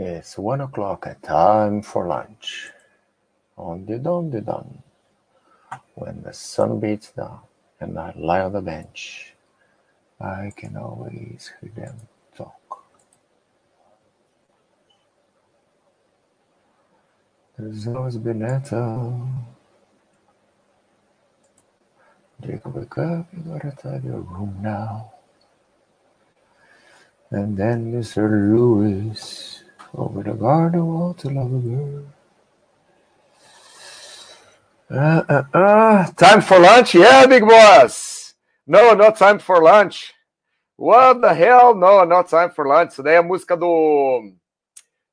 It's one o'clock, time for lunch. On the don the don. When the sun beats down and I lie on the bench, I can always hear them talk. There's always been Ethel. Jacob, wake up, you gotta tidy your room now. And then Mr. Lewis over the garden wall to love girl. Uh, uh, uh. Time for lunch? Yeah, big boss. No, not time for lunch. What the hell? No, not time for lunch. Isso daí é a música do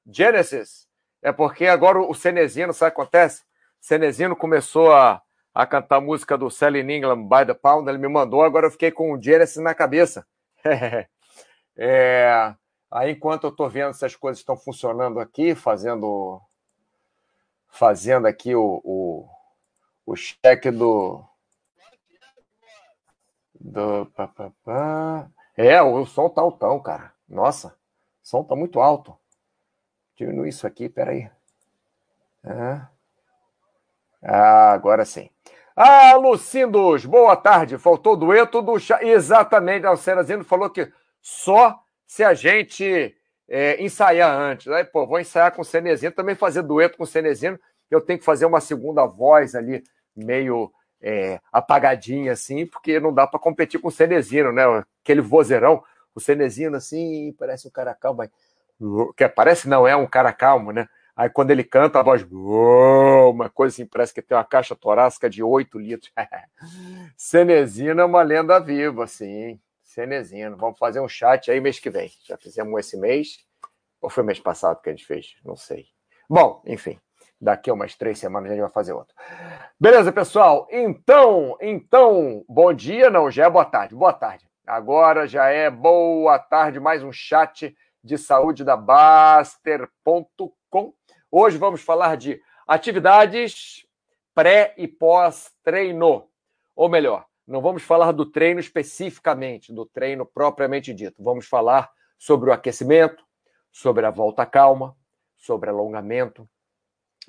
Genesis. É porque agora o Cenezino, sabe o que acontece? Cenezino começou a, a cantar a música do Selling England by the Pound, ele me mandou, agora eu fiquei com o Genesis na cabeça. é, aí, enquanto eu estou vendo se as coisas estão funcionando aqui, fazendo fazendo aqui o, o, o cheque do. do pá, pá, pá. É, o som tá altão, cara. Nossa, o som tá muito alto. Diminui isso aqui, peraí. É. Ah, agora sim. Ah, Lucindos, boa tarde. Faltou o dueto do chá. Exatamente, a Cerazino falou que só se a gente é, ensaiar antes. Aí, pô, vou ensaiar com o Cenezino, também fazer dueto com o Cenezino. Eu tenho que fazer uma segunda voz ali, meio é, apagadinha, assim, porque não dá para competir com o Cenezino, né? Aquele vozeirão, o Cenezino, assim, parece um cara calmo. Que parece não, é um cara calmo, né? Aí quando ele canta, a voz, uma coisa assim, parece que tem uma caixa torácica de 8 litros. Cenezino é uma lenda viva, assim. Cenezino. Vamos fazer um chat aí mês que vem. Já fizemos esse mês. Ou foi mês passado que a gente fez? Não sei. Bom, enfim. Daqui a umas três semanas a gente vai fazer outro. Beleza, pessoal? Então, então, bom dia, não, já é boa tarde. Boa tarde. Agora já é boa tarde, mais um chat de saúde da Baster.com. Hoje vamos falar de atividades pré e pós-treino. Ou melhor, não vamos falar do treino especificamente, do treino propriamente dito. Vamos falar sobre o aquecimento, sobre a volta calma, sobre alongamento.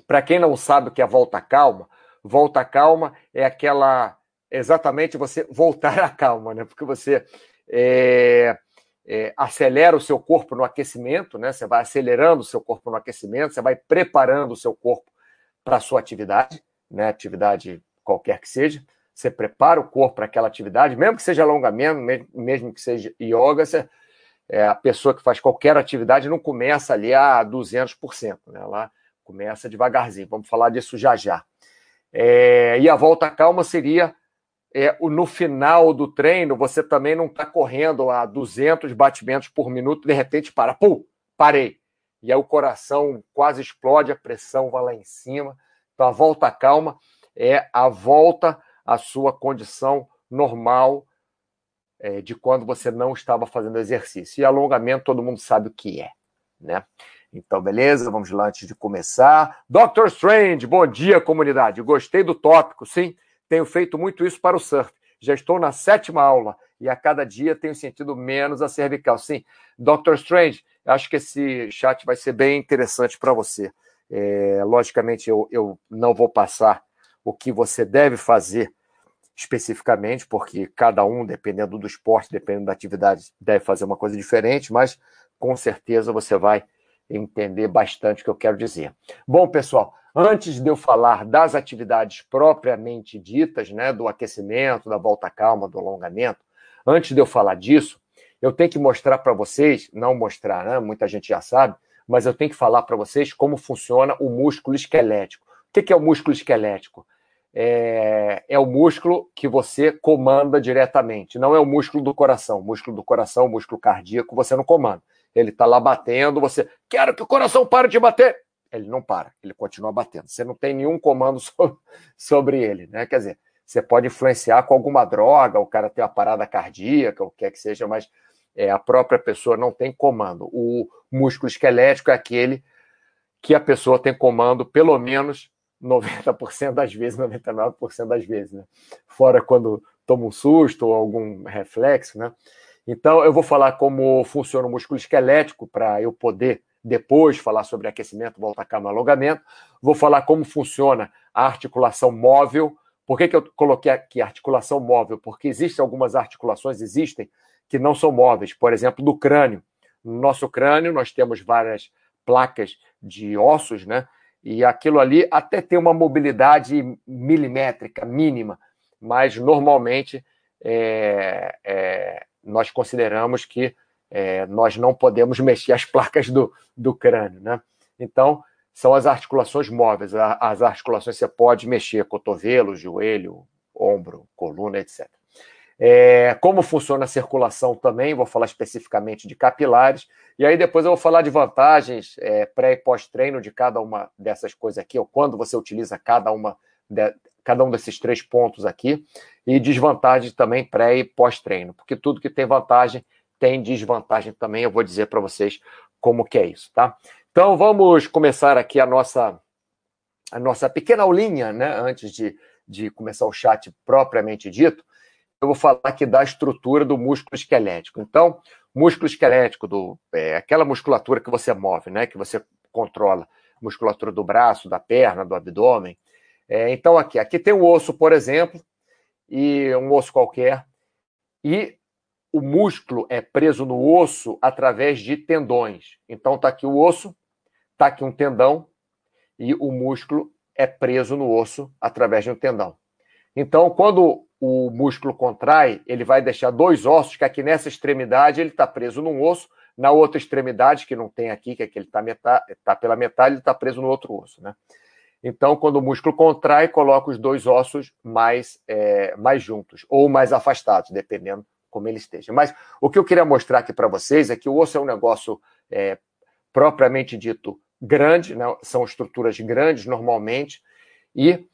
Para quem não sabe o que é volta calma, volta calma é aquela exatamente você voltar à calma, né? Porque você é, é, acelera o seu corpo no aquecimento, né? Você vai acelerando o seu corpo no aquecimento, você vai preparando o seu corpo para a sua atividade, né? Atividade qualquer que seja. Você prepara o corpo para aquela atividade, mesmo que seja alongamento, mesmo que seja yoga, você, é, a pessoa que faz qualquer atividade não começa ali a 200%, né? Ela começa devagarzinho. Vamos falar disso já já. É, e a volta calma seria é, no final do treino, você também não está correndo a 200 batimentos por minuto, de repente para, pum, parei. E aí o coração quase explode, a pressão vai lá em cima. Então a volta calma é a volta à sua condição normal é, de quando você não estava fazendo exercício. E alongamento todo mundo sabe o que é, né? Então, beleza? Vamos lá antes de começar. Dr. Strange, bom dia, comunidade. Gostei do tópico, sim. Tenho feito muito isso para o surf. Já estou na sétima aula e a cada dia tenho sentido menos a cervical. Sim, Dr. Strange, acho que esse chat vai ser bem interessante para você. É, logicamente, eu, eu não vou passar o que você deve fazer especificamente, porque cada um, dependendo do esporte, dependendo da atividade, deve fazer uma coisa diferente, mas com certeza você vai entender bastante o que eu quero dizer. Bom, pessoal, Antes de eu falar das atividades propriamente ditas, né, do aquecimento, da volta calma, do alongamento, antes de eu falar disso, eu tenho que mostrar para vocês, não mostrar, né, muita gente já sabe, mas eu tenho que falar para vocês como funciona o músculo esquelético. O que é o músculo esquelético? É, é, o músculo que você comanda diretamente, não é o músculo do coração. O músculo do coração, o músculo cardíaco, você não comanda. Ele está lá batendo, você quero que o coração pare de bater ele não para, ele continua batendo. Você não tem nenhum comando sobre, ele, né? Quer dizer, você pode influenciar com alguma droga, o cara tem uma parada cardíaca, o que quer que seja, mas é, a própria pessoa não tem comando. O músculo esquelético é aquele que a pessoa tem comando pelo menos 90% das vezes, 99% das vezes, né? Fora quando toma um susto ou algum reflexo, né? Então, eu vou falar como funciona o músculo esquelético para eu poder depois falar sobre aquecimento, volta calma, alongamento. Vou falar como funciona a articulação móvel. Por que, que eu coloquei aqui articulação móvel? Porque existem algumas articulações, existem, que não são móveis. Por exemplo, do crânio. No nosso crânio, nós temos várias placas de ossos, né? E aquilo ali até tem uma mobilidade milimétrica mínima, mas normalmente é, é, nós consideramos que é, nós não podemos mexer as placas do, do crânio, né? Então, são as articulações móveis. As articulações você pode mexer cotovelo, joelho, ombro, coluna, etc. É, como funciona a circulação também, vou falar especificamente de capilares, e aí depois eu vou falar de vantagens é, pré e pós-treino de cada uma dessas coisas aqui, ou quando você utiliza cada, uma de, cada um desses três pontos aqui, e desvantagens também pré e pós-treino, porque tudo que tem vantagem tem desvantagem também, eu vou dizer para vocês como que é isso, tá? Então vamos começar aqui a nossa, a nossa pequena aulinha, né, antes de, de começar o chat propriamente dito, eu vou falar aqui da estrutura do músculo esquelético. Então, músculo esquelético, do, é, aquela musculatura que você move, né, que você controla, musculatura do braço, da perna, do abdômen. É, então, aqui, aqui tem um osso, por exemplo, e um osso qualquer, e o músculo é preso no osso através de tendões. Então, está aqui o osso, está aqui um tendão, e o músculo é preso no osso através de um tendão. Então, quando o músculo contrai, ele vai deixar dois ossos, que aqui nessa extremidade ele está preso num osso, na outra extremidade, que não tem aqui, que é que ele está tá pela metade, ele está preso no outro osso, né? Então, quando o músculo contrai, coloca os dois ossos mais, é, mais juntos, ou mais afastados, dependendo como ele esteja. Mas o que eu queria mostrar aqui para vocês é que o osso é um negócio é, propriamente dito grande, né? são estruturas grandes normalmente, e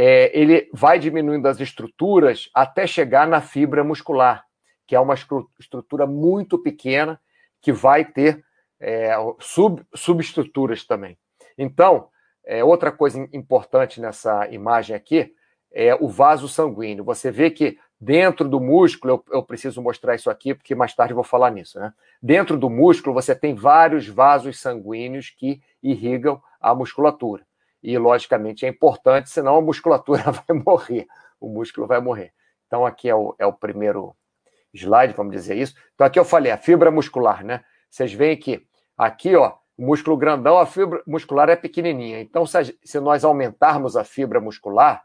é, ele vai diminuindo as estruturas até chegar na fibra muscular, que é uma estrutura muito pequena que vai ter é, sub, subestruturas também. Então, é, outra coisa importante nessa imagem aqui é o vaso sanguíneo. Você vê que dentro do músculo, eu, eu preciso mostrar isso aqui, porque mais tarde eu vou falar nisso, né? Dentro do músculo, você tem vários vasos sanguíneos que irrigam a musculatura e, logicamente, é importante, senão a musculatura vai morrer, o músculo vai morrer. Então, aqui é o, é o primeiro slide, vamos dizer isso. Então, aqui eu falei, a fibra muscular, né? Vocês veem que aqui, ó, o músculo grandão, a fibra muscular é pequenininha. Então, se, nós aumentarmos a fibra muscular,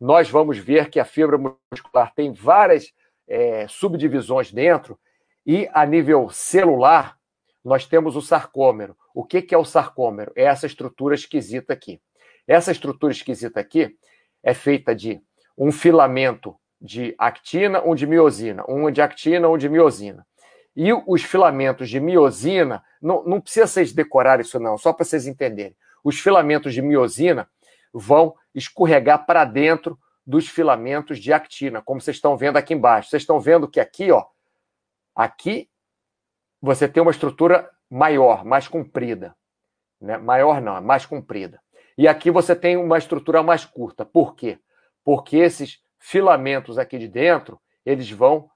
nós vamos ver que a fibra muscular tem várias é, subdivisões dentro e, a nível celular, nós temos o sarcômero. O que, que é o sarcômero? É essa estrutura esquisita aqui. Essa estrutura esquisita aqui é feita de um filamento de actina, um de miosina, um de actina, um de miosina. E os filamentos de miosina, não, não precisa vocês decorar isso não, só para vocês entenderem. Os filamentos de miosina vão escorregar para dentro dos filamentos de actina, como vocês estão vendo aqui embaixo. Vocês estão vendo que aqui, ó, aqui você tem uma estrutura maior, mais comprida. Né? Maior não, é mais comprida. E aqui você tem uma estrutura mais curta. Por quê? Porque esses filamentos aqui de dentro, eles vão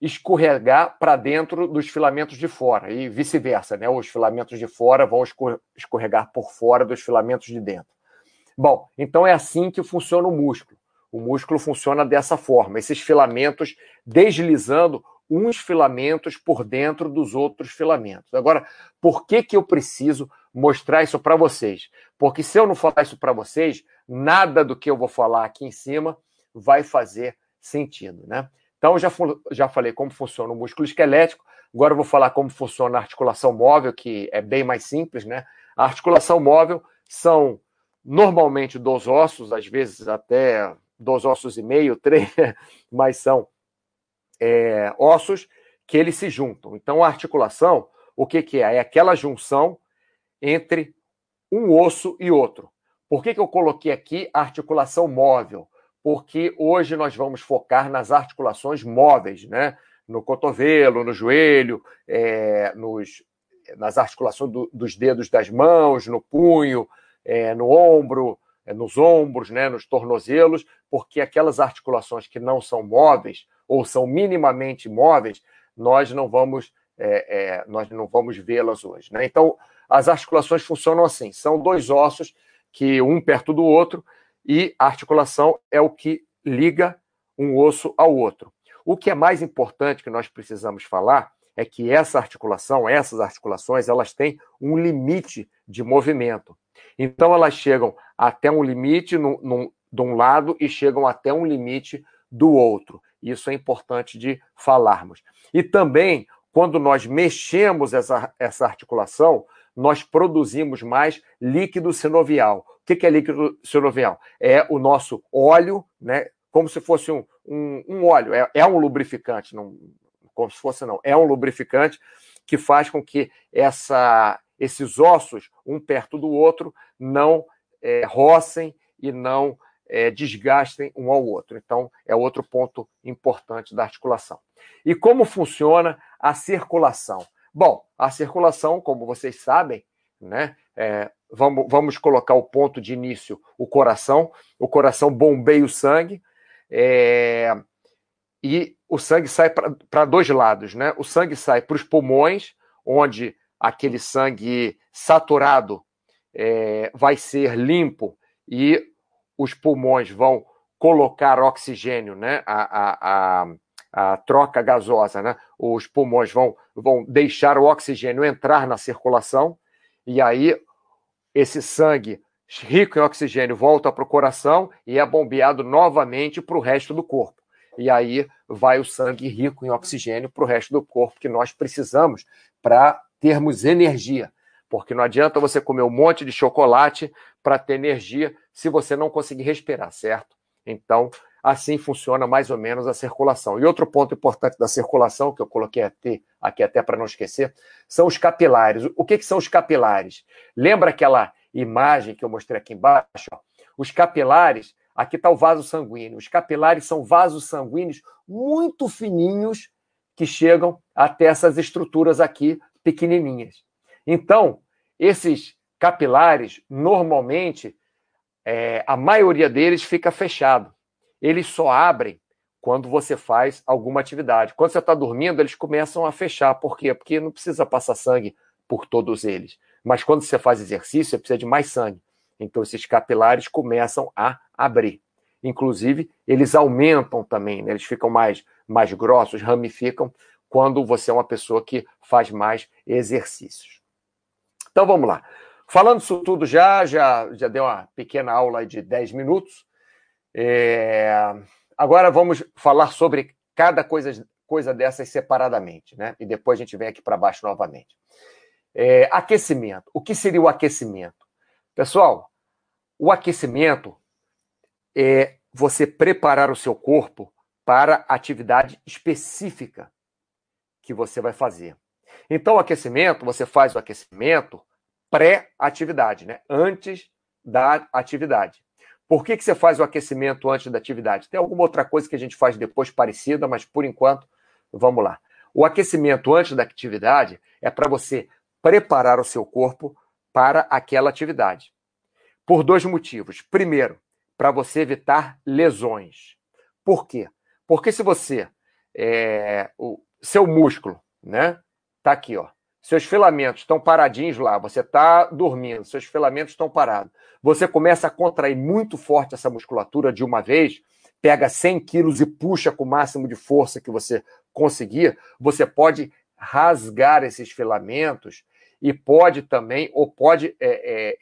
escorregar para dentro dos filamentos de fora e vice-versa, né? Os filamentos de fora vão escorregar por fora dos filamentos de dentro. Bom, então é assim que funciona o músculo. O músculo funciona dessa forma, esses filamentos deslizando uns filamentos por dentro dos outros filamentos. Agora, por que, que eu preciso mostrar isso para vocês? Porque se eu não falar isso para vocês, nada do que eu vou falar aqui em cima vai fazer sentido, né? Então, já, já falei como funciona o músculo esquelético, agora eu vou falar como funciona a articulação móvel, que é bem mais simples, né? A articulação móvel são normalmente dois ossos, às vezes até dois ossos e meio, três, mas são é, ossos que eles se juntam. Então, a articulação, o que, que é? É aquela junção entre um osso e outro. Por que, que eu coloquei aqui articulação móvel? Porque hoje nós vamos focar nas articulações móveis, né? No cotovelo, no joelho, é, nos, nas articulações do, dos dedos das mãos, no punho, é, no ombro, nos ombros, né, nos tornozelos, porque aquelas articulações que não são móveis ou são minimamente móveis, nós não vamos é, é, nós não vamos vê-las hoje. Né? Então, as articulações funcionam assim: são dois ossos que um perto do outro, e a articulação é o que liga um osso ao outro. O que é mais importante que nós precisamos falar é que essa articulação, essas articulações, elas têm um limite de movimento. Então, elas chegam até um limite no, de um lado e chegam até um limite do outro. Isso é importante de falarmos. E também, quando nós mexemos essa, essa articulação, nós produzimos mais líquido sinovial. O que é líquido sinovial? É o nosso óleo, né? Como se fosse um, um, um óleo, é, é, um lubrificante, não, como se fosse não, é um lubrificante que faz com que essa, esses ossos, um perto do outro, não é, rocem e não é, desgastem um ao outro. Então, é outro ponto importante da articulação. E como funciona a circulação? Bom, a circulação, como vocês sabem, né? É, vamos, vamos colocar o ponto de início, o coração. O coração bombeia o sangue é, e o sangue sai para dois lados, né? O sangue sai para os pulmões, onde aquele sangue saturado é, vai ser limpo e os pulmões vão colocar oxigênio, né? A, a, a, a troca gasosa, né? Os pulmões vão, vão deixar o oxigênio entrar na circulação e aí esse sangue rico em oxigênio volta para o coração e é bombeado novamente para o resto do corpo. E aí vai o sangue rico em oxigênio para o resto do corpo que nós precisamos para termos energia. Porque não adianta você comer um monte de chocolate para ter energia se você não conseguir respirar, certo? Então, Assim funciona mais ou menos a circulação. E outro ponto importante da circulação, que eu coloquei aqui, aqui até para não esquecer, são os capilares. O que, que são os capilares? Lembra aquela imagem que eu mostrei aqui embaixo? Os capilares, aqui está o vaso sanguíneo. Os capilares são vasos sanguíneos muito fininhos que chegam até essas estruturas aqui pequenininhas. Então, esses capilares, normalmente, é, a maioria deles fica fechado eles só abrem quando você faz alguma atividade. Quando você está dormindo, eles começam a fechar. Por quê? Porque não precisa passar sangue por todos eles. Mas quando você faz exercício, você precisa de mais sangue. Então, esses capilares começam a abrir. Inclusive, eles aumentam também, né? eles ficam mais, mais grossos, ramificam, quando você é uma pessoa que faz mais exercícios. Então, vamos lá. Falando isso tudo já, já, já deu uma pequena aula de 10 minutos. É... Agora vamos falar sobre cada coisa, coisa dessas separadamente, né? E depois a gente vem aqui para baixo novamente. É... Aquecimento. O que seria o aquecimento? Pessoal, o aquecimento é você preparar o seu corpo para atividade específica que você vai fazer. Então, o aquecimento, você faz o aquecimento pré-atividade, né? Antes da atividade. Por que, que você faz o aquecimento antes da atividade? Tem alguma outra coisa que a gente faz depois parecida, mas por enquanto, vamos lá. O aquecimento antes da atividade é para você preparar o seu corpo para aquela atividade. Por dois motivos. Primeiro, para você evitar lesões. Por quê? Porque se você. É, o seu músculo, né? Tá aqui, ó seus filamentos estão paradinhos lá, você está dormindo, seus filamentos estão parados. Você começa a contrair muito forte essa musculatura de uma vez, pega 100 quilos e puxa com o máximo de força que você conseguir, você pode rasgar esses filamentos e pode também, ou pode é,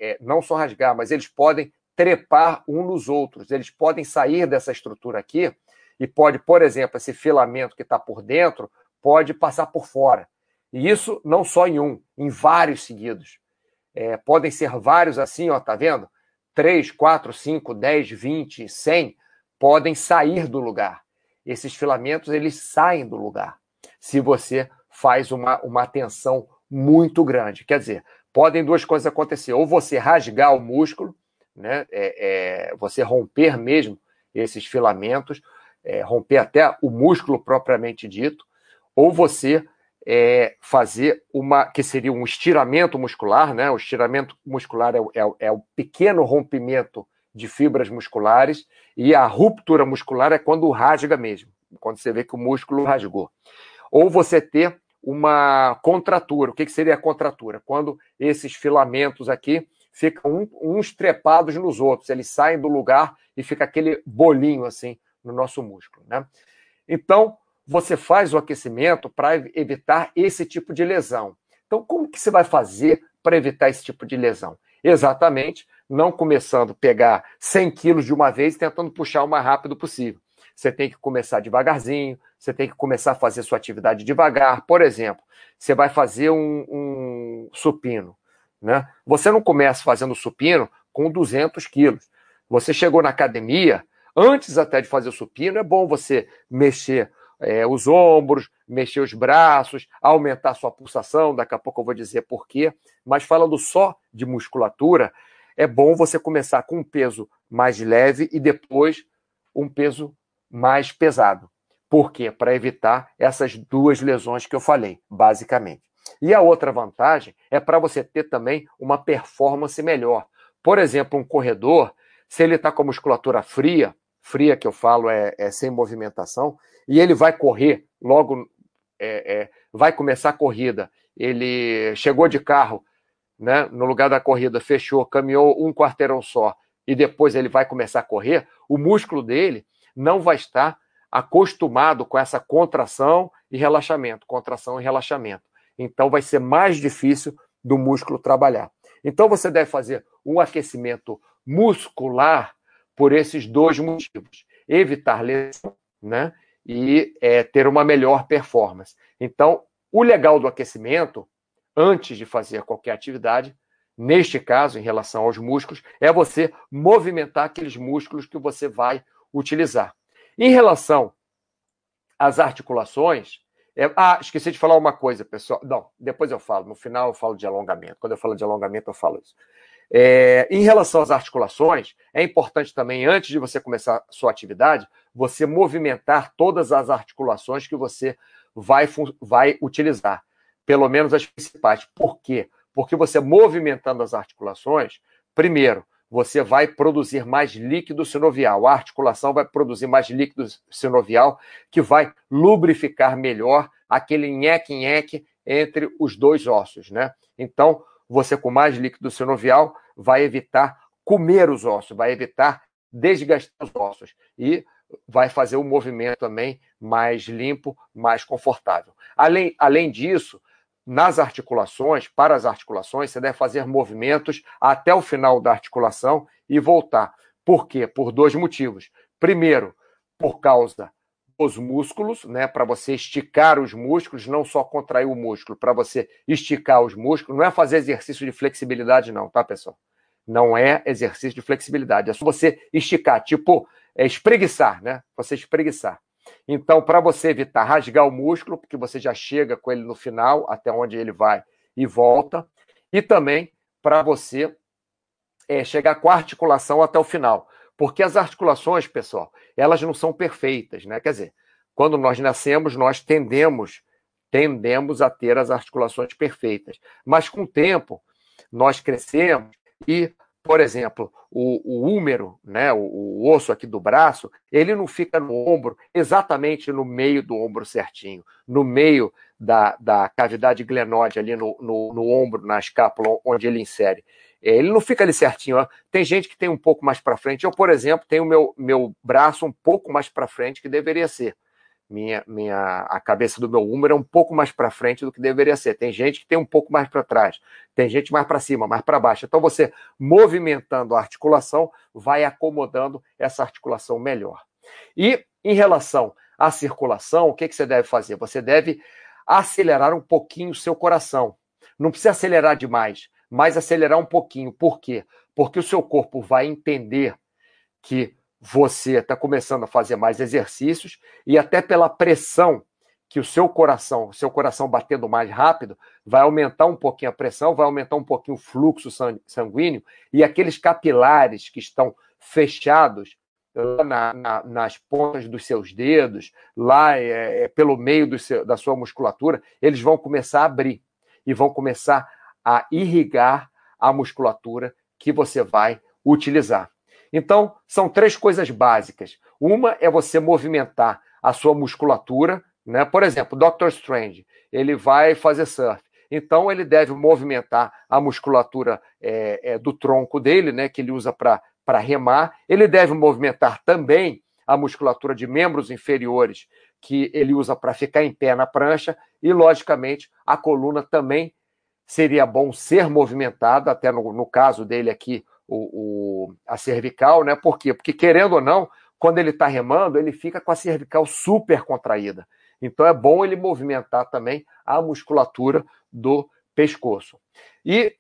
é, é, não só rasgar, mas eles podem trepar um nos outros, eles podem sair dessa estrutura aqui e pode, por exemplo, esse filamento que está por dentro pode passar por fora. E isso não só em um, em vários seguidos. É, podem ser vários assim, ó, tá vendo? 3, 4, 5, 10, 20, 100 podem sair do lugar. Esses filamentos, eles saem do lugar. Se você faz uma, uma tensão muito grande. Quer dizer, podem duas coisas acontecer. Ou você rasgar o músculo, né? É, é, você romper mesmo esses filamentos, é, romper até o músculo propriamente dito, ou você é, fazer uma que seria um estiramento muscular, né? O estiramento muscular é, é, é o pequeno rompimento de fibras musculares e a ruptura muscular é quando rasga mesmo, quando você vê que o músculo rasgou. Ou você ter uma contratura. O que, que seria a contratura? Quando esses filamentos aqui ficam uns trepados nos outros, eles saem do lugar e fica aquele bolinho assim no nosso músculo. Né? Então, você faz o aquecimento para evitar esse tipo de lesão. Então, como que você vai fazer para evitar esse tipo de lesão? Exatamente, não começando a pegar 100 quilos de uma vez e tentando puxar o mais rápido possível. Você tem que começar devagarzinho, você tem que começar a fazer sua atividade devagar. Por exemplo, você vai fazer um, um supino. Né? Você não começa fazendo supino com 200 quilos. Você chegou na academia, antes até de fazer o supino, é bom você mexer é, os ombros, mexer os braços, aumentar sua pulsação. Daqui a pouco eu vou dizer por quê. Mas falando só de musculatura, é bom você começar com um peso mais leve e depois um peso mais pesado. Por quê? Para evitar essas duas lesões que eu falei, basicamente. E a outra vantagem é para você ter também uma performance melhor. Por exemplo, um corredor, se ele está com a musculatura fria, fria que eu falo é, é, sem movimentação, e ele vai correr logo, é, é vai começar a corrida, ele chegou de carro, né, no lugar da corrida, fechou, caminhou um quarteirão só, e depois ele vai começar a correr, o músculo dele não vai estar acostumado com essa contração e relaxamento, contração e relaxamento. Então vai ser mais difícil do músculo trabalhar. Então você deve fazer um aquecimento muscular por esses dois motivos: evitar lesão, né? E é, ter uma melhor performance. Então, o legal do aquecimento, antes de fazer qualquer atividade, neste caso, em relação aos músculos, é você movimentar aqueles músculos que você vai utilizar. Em relação às articulações, é... ah, esqueci de falar uma coisa, pessoal. Não, depois eu falo. No final eu falo de alongamento. Quando eu falo de alongamento, eu falo isso. É... em relação às articulações, é importante também, antes de você começar a sua atividade, você movimentar todas as articulações que você vai, vai utilizar. Pelo menos as principais. Por quê? Porque você movimentando as articulações, primeiro, você vai produzir mais líquido sinovial. A articulação vai produzir mais líquido sinovial, que vai lubrificar melhor aquele nheque-nheque entre os dois ossos, né? Então, você com mais líquido sinovial vai evitar comer os ossos, vai evitar desgastar os ossos e vai fazer o movimento também mais limpo, mais confortável. Além, além disso, nas articulações, para as articulações, você deve fazer movimentos até o final da articulação e voltar. Por quê? Por dois motivos. Primeiro, por causa dos músculos, né, para você esticar os músculos, não só contrair o músculo, para você esticar os músculos, não é fazer exercício de flexibilidade não, tá, pessoal? Não é exercício de flexibilidade, é só você esticar, tipo, é espreguiçar, né? Você espreguiçar. Então, para você evitar rasgar o músculo, porque você já chega com ele no final, até onde ele vai e volta, e também para você é, chegar com a articulação até o final. Porque as articulações, pessoal, elas não são perfeitas, né? Quer dizer, quando nós nascemos, nós tendemos, tendemos a ter as articulações perfeitas. Mas com o tempo, nós crescemos e por exemplo, o, o húmero, né, o, o, osso aqui do braço, ele não fica no ombro, exatamente no meio do ombro certinho, no meio da, da cavidade glenóide, ali no, no, no ombro, na escápula, onde ele insere. Ele não fica ali certinho. Ó. Tem gente que tem um pouco mais para frente. Eu, por exemplo, tenho meu, meu braço um pouco mais para frente que deveria ser minha, minha a cabeça do meu húmero é um pouco mais para frente do que deveria ser. Tem gente que tem um pouco mais para trás, tem gente mais para cima, mais para baixo. Então você movimentando a articulação vai acomodando essa articulação melhor. E em relação à circulação, o que, que você deve fazer? Você deve acelerar um pouquinho o seu coração. Não precisa acelerar demais, mas acelerar um pouquinho. Por quê? Porque o seu corpo vai entender que você está começando a fazer mais exercícios e até pela pressão que o seu coração, o seu coração batendo mais rápido, vai aumentar um pouquinho a pressão, vai aumentar um pouquinho o fluxo sanguíneo e aqueles capilares que estão fechados na, na, nas pontas dos seus dedos, lá é, é, pelo meio seu, da sua musculatura, eles vão começar a abrir e vão começar a irrigar a musculatura que você vai utilizar. Então, são três coisas básicas. Uma é você movimentar a sua musculatura, Né? Por exemplo, Doctor Strange, ele vai fazer surf. Então, ele deve movimentar a musculatura é, é, do tronco dele, né, que ele usa para remar. Ele deve movimentar também a musculatura de membros inferiores, que ele usa para ficar em pé na prancha. E, logicamente, a coluna também seria bom ser movimentada, até no, no caso dele aqui, o, o, a cervical, né? Por quê? Porque, querendo ou não, quando ele está remando, ele fica com a cervical super contraída. Então é bom ele movimentar também a musculatura do pescoço. E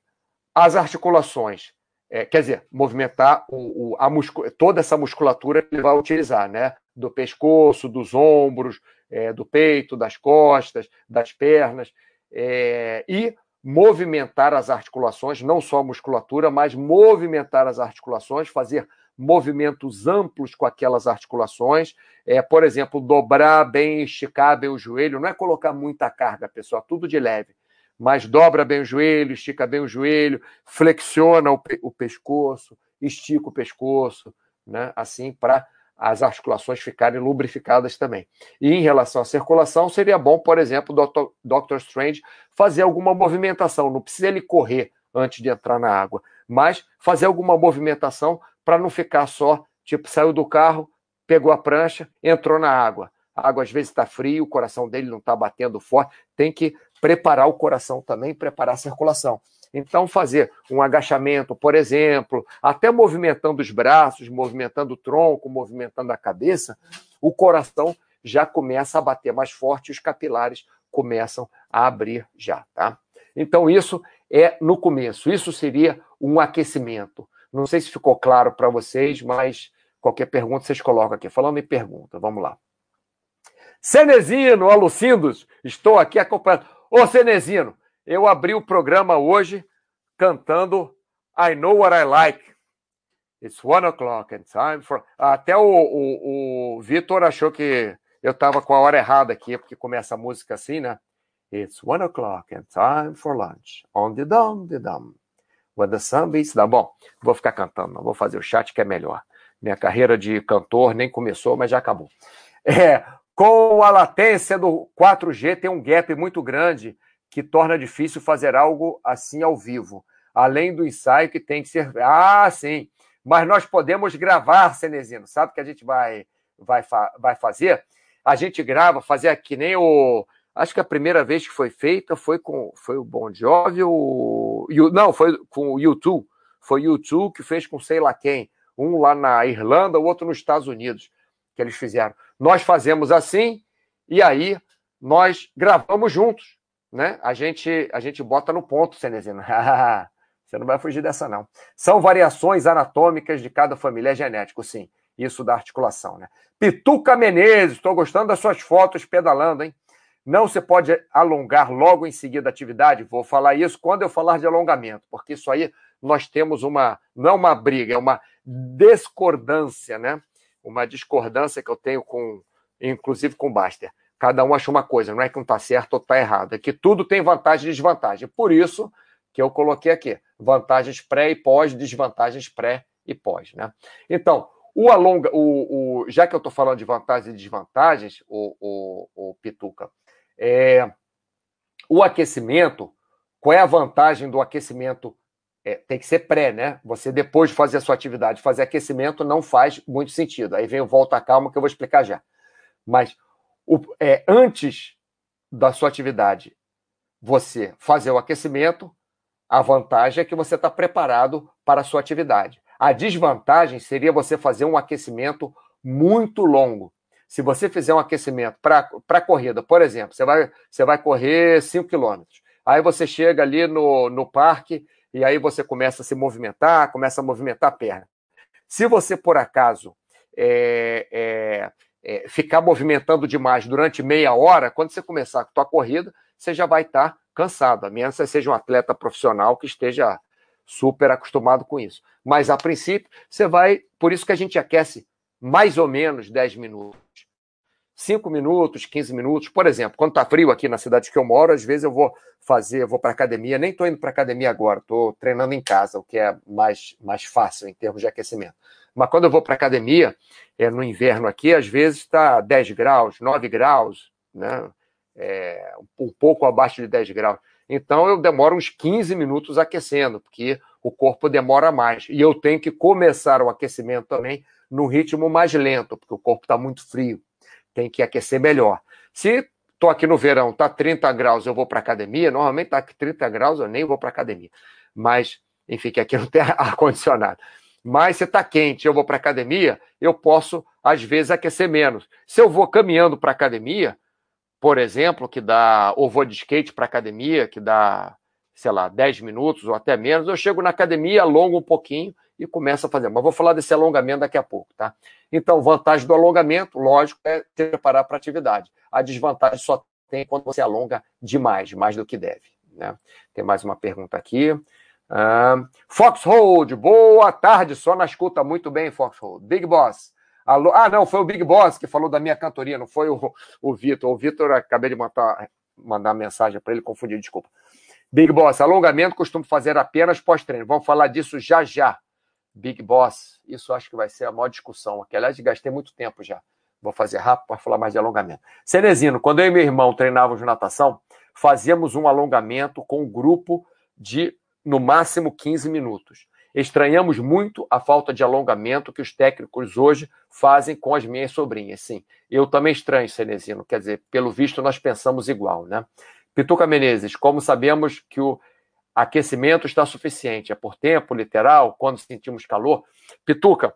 as articulações, é, quer dizer, movimentar o, o, a muscul toda essa musculatura ele vai utilizar, né? Do pescoço, dos ombros, é, do peito, das costas, das pernas, é, e movimentar as articulações, não só a musculatura, mas movimentar as articulações, fazer movimentos amplos com aquelas articulações. É, por exemplo, dobrar bem, esticar bem o joelho. Não é colocar muita carga, pessoal, tudo de leve. Mas dobra bem o joelho, estica bem o joelho, flexiona o, pe o pescoço, estica o pescoço, né? assim, para as articulações ficarem lubrificadas também. E em relação à circulação, seria bom, por exemplo, o Dr. Strange fazer alguma movimentação. Não precisa ele correr antes de entrar na água, mas fazer alguma movimentação para não ficar só, tipo, saiu do carro, pegou a prancha, entrou na água. A água às vezes está fria, o coração dele não está batendo forte, tem que preparar o coração também, preparar a circulação. Então, fazer um agachamento, por exemplo, até movimentando os braços, movimentando o tronco, movimentando a cabeça, o coração já começa a bater mais forte os capilares começam a abrir já, tá? Então, isso é no começo, isso seria um aquecimento. Não sei se ficou claro para vocês, mas qualquer pergunta vocês colocam aqui. Falando em pergunta, vamos lá. Cenezino, Alucindos, estou aqui acompanhando. Ô, Cenezino, eu abri o programa hoje cantando I Know What I Like. It's one o'clock and time for. Até o, o, o Vitor achou que eu estava com a hora errada aqui, porque começa a música assim, né? It's one o'clock and time for lunch. On the dum, the dum. When the sun beats down. Bom, vou ficar cantando, não vou fazer o chat que é melhor. Minha carreira de cantor nem começou, mas já acabou. É, com a latência do 4G tem um gap muito grande que torna difícil fazer algo assim ao vivo. Além do ensaio que tem que ser. Ah, sim. Mas nós podemos gravar, Cenezino. Sabe o que a gente vai, vai, vai fazer? A gente grava, fazer que nem o Acho que a primeira vez que foi feita foi com foi o Bon Jovi, o, não, foi com o YouTube. Foi o YouTube que fez com sei lá quem. Um lá na Irlanda, o outro nos Estados Unidos, que eles fizeram. Nós fazemos assim, e aí nós gravamos juntos. Né? A, gente, a gente bota no ponto, Cenezino. Você não vai fugir dessa, não. São variações anatômicas de cada família é genético, sim. Isso da articulação, né? Pituca Menezes, estou gostando das suas fotos pedalando, hein? Não se pode alongar logo em seguida a atividade. Vou falar isso quando eu falar de alongamento, porque isso aí nós temos uma. Não é uma briga, é uma discordância, né? Uma discordância que eu tenho com, inclusive com o Baster. Cada um acha uma coisa, não é que um está certo ou está errado, é que tudo tem vantagem e desvantagem. Por isso que eu coloquei aqui vantagens pré e pós, desvantagens pré e pós, né? Então, o alonga, o, o já que eu estou falando de vantagens e desvantagens, o, o, o Pituca, é, o aquecimento, qual é a vantagem do aquecimento? É, tem que ser pré, né? Você, depois de fazer a sua atividade, fazer aquecimento não faz muito sentido. Aí vem o volta calma que eu vou explicar já. Mas o, é, antes da sua atividade, você fazer o aquecimento, a vantagem é que você está preparado para a sua atividade. A desvantagem seria você fazer um aquecimento muito longo. Se você fizer um aquecimento para a corrida, por exemplo, você vai, você vai correr 5 quilômetros. Aí você chega ali no, no parque e aí você começa a se movimentar, começa a movimentar a perna. Se você, por acaso, é, é, é, ficar movimentando demais durante meia hora, quando você começar a tua corrida, você já vai estar tá cansado, a menos que você seja um atleta profissional que esteja super acostumado com isso. Mas, a princípio, você vai. Por isso que a gente aquece mais ou menos 10 minutos. 5 minutos, 15 minutos. Por exemplo, quando está frio aqui na cidade que eu moro, às vezes eu vou fazer, vou para academia, nem estou indo para academia agora, estou treinando em casa, o que é mais, mais fácil em termos de aquecimento. Mas quando eu vou para academia, é, no inverno aqui, às vezes está 10 graus, 9 graus, né? É, um pouco abaixo de 10 graus. Então eu demoro uns 15 minutos aquecendo, porque o corpo demora mais. E eu tenho que começar o aquecimento também no ritmo mais lento, porque o corpo está muito frio. Tem que aquecer melhor. Se estou aqui no verão, está 30 graus, eu vou para academia, normalmente está 30 graus, eu nem vou para academia. Mas, enfim, que aqui não tem ar-condicionado. Mas se está quente eu vou para academia, eu posso, às vezes, aquecer menos. Se eu vou caminhando para academia, por exemplo, que dá, ou vou de skate para academia, que dá, sei lá, 10 minutos ou até menos, eu chego na academia, alongo um pouquinho e começo a fazer. Mas vou falar desse alongamento daqui a pouco, tá? Então, vantagem do alongamento, lógico, é se preparar para a atividade. A desvantagem só tem quando você alonga demais, mais do que deve. Né? Tem mais uma pergunta aqui. Uh, Foxhold, boa tarde, só na escuta muito bem, Foxhold. Big Boss. Alô, ah, não, foi o Big Boss que falou da minha cantoria, não foi o, o Vitor. O Vitor, acabei de mandar, mandar mensagem para ele, confundi, desculpa. Big Boss, alongamento costumo fazer apenas pós-treino. Vamos falar disso já já. Big Boss, isso acho que vai ser a maior discussão aqui. Aliás, gastei muito tempo já. Vou fazer rápido para falar mais de alongamento. Cenezino, quando eu e meu irmão treinávamos natação, fazíamos um alongamento com um grupo de, no máximo, 15 minutos. Estranhamos muito a falta de alongamento que os técnicos hoje fazem com as minhas sobrinhas. Sim, eu também estranho, Cenezino. Quer dizer, pelo visto, nós pensamos igual, né? Pituca Menezes, como sabemos que o aquecimento está suficiente? É por tempo, literal, quando sentimos calor? Pituca,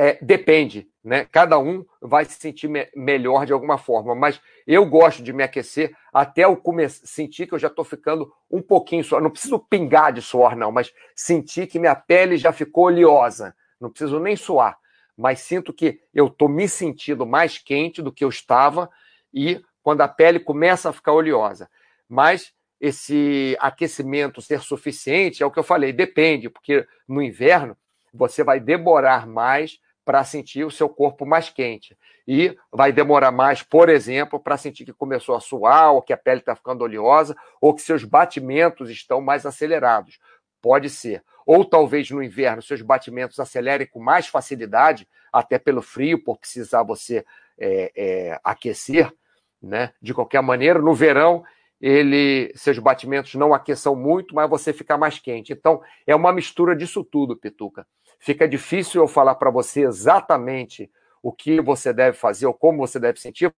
é, depende, né? Cada um vai se sentir me melhor de alguma forma, mas eu gosto de me aquecer até eu sentir que eu já estou ficando um pouquinho suor. Não preciso pingar de suor, não, mas sentir que minha pele já ficou oleosa. Não preciso nem suar, mas sinto que eu estou me sentindo mais quente do que eu estava e quando a pele começa a ficar oleosa. Mas esse aquecimento ser suficiente é o que eu falei, depende, porque no inverno você vai demorar mais para sentir o seu corpo mais quente. E vai demorar mais, por exemplo, para sentir que começou a suar, ou que a pele está ficando oleosa, ou que seus batimentos estão mais acelerados. Pode ser. Ou talvez no inverno seus batimentos acelerem com mais facilidade, até pelo frio, por precisar você é, é, aquecer. Né? De qualquer maneira, no verão, ele seus batimentos não aqueçam muito, mas você fica mais quente. Então, é uma mistura disso tudo, Pituca fica difícil eu falar para você exatamente o que você deve fazer ou como você deve sentir,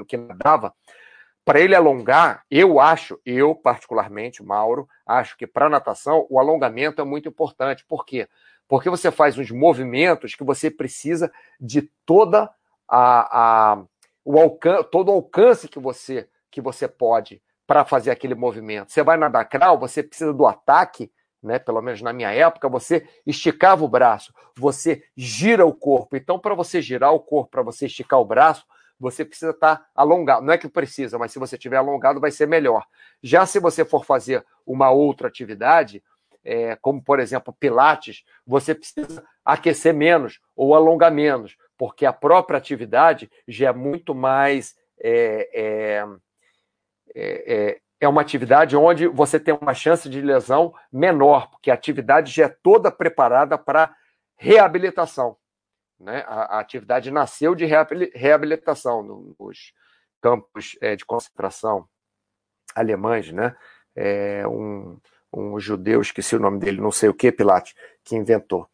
o que dava. Para ele alongar, eu acho, eu particularmente, Mauro, acho que para natação o alongamento é muito importante. Por quê? Porque você faz uns movimentos que você precisa de toda a, a o alcance, todo o alcance que você que você pode para fazer aquele movimento. Você vai nadar crawl, você precisa do ataque né? Pelo menos na minha época, você esticava o braço, você gira o corpo. Então, para você girar o corpo, para você esticar o braço, você precisa estar tá alongado. Não é que precisa, mas se você tiver alongado, vai ser melhor. Já se você for fazer uma outra atividade, é, como por exemplo Pilates, você precisa aquecer menos ou alongar menos, porque a própria atividade já é muito mais é, é, é, uma atividade onde você tem uma chance de lesão menor, porque a atividade já é toda preparada para reabilitação. Né? A, a, atividade nasceu de reabilitação nos campos é, de concentração alemães, né? É, um, um judeu, esqueci o nome dele, não sei o que, Pilates, que inventou,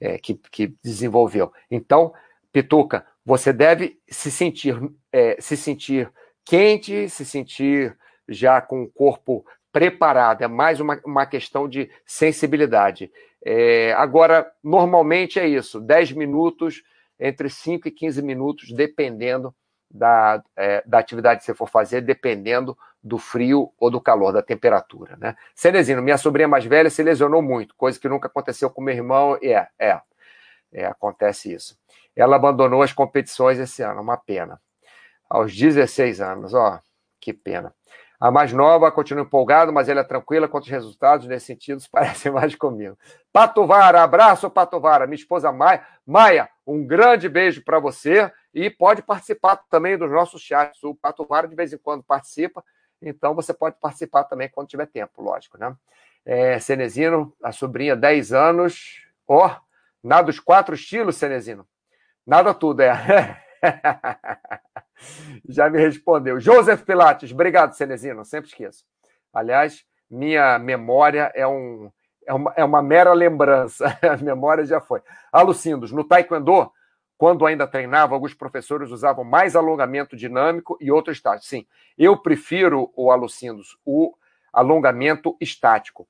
é, que, que desenvolveu. Então, Pituca, você deve se sentir, é, se sentir quente, se sentir já com o corpo preparado, é mais uma, uma questão de sensibilidade. É, agora, normalmente é isso, 10 minutos, entre 5 e 15 minutos, dependendo da, é, da atividade que você for fazer, dependendo do frio ou do calor, da temperatura. Né? Cenezino, minha sobrinha mais velha se lesionou muito, coisa que nunca aconteceu com meu irmão, e é, é, é, acontece isso. Ela abandonou as competições esse ano, uma pena. Aos 16 anos, ó, que pena. A mais nova continua empolgada, mas ela é tranquila quanto os resultados nesse sentido parecem mais comigo. Patovara, abraço, Patovara. Minha esposa Maia. Maia, um grande beijo para você e pode participar também dos nossos chats. O Patovara de vez em quando participa, então você pode participar também quando tiver tempo, lógico, né? É, Cenezino, a sobrinha, 10 anos. Ó, oh, nada dos quatro estilos, Cenezino. Nada tudo, é. Já me respondeu. Joseph Pilates, obrigado, Cenezino, sempre esqueço. Aliás, minha memória é, um, é, uma, é uma mera lembrança, a memória já foi. Alucindos, no Taekwondo, quando ainda treinava, alguns professores usavam mais alongamento dinâmico e outro estático. Sim, eu prefiro o Alucindos, o alongamento estático,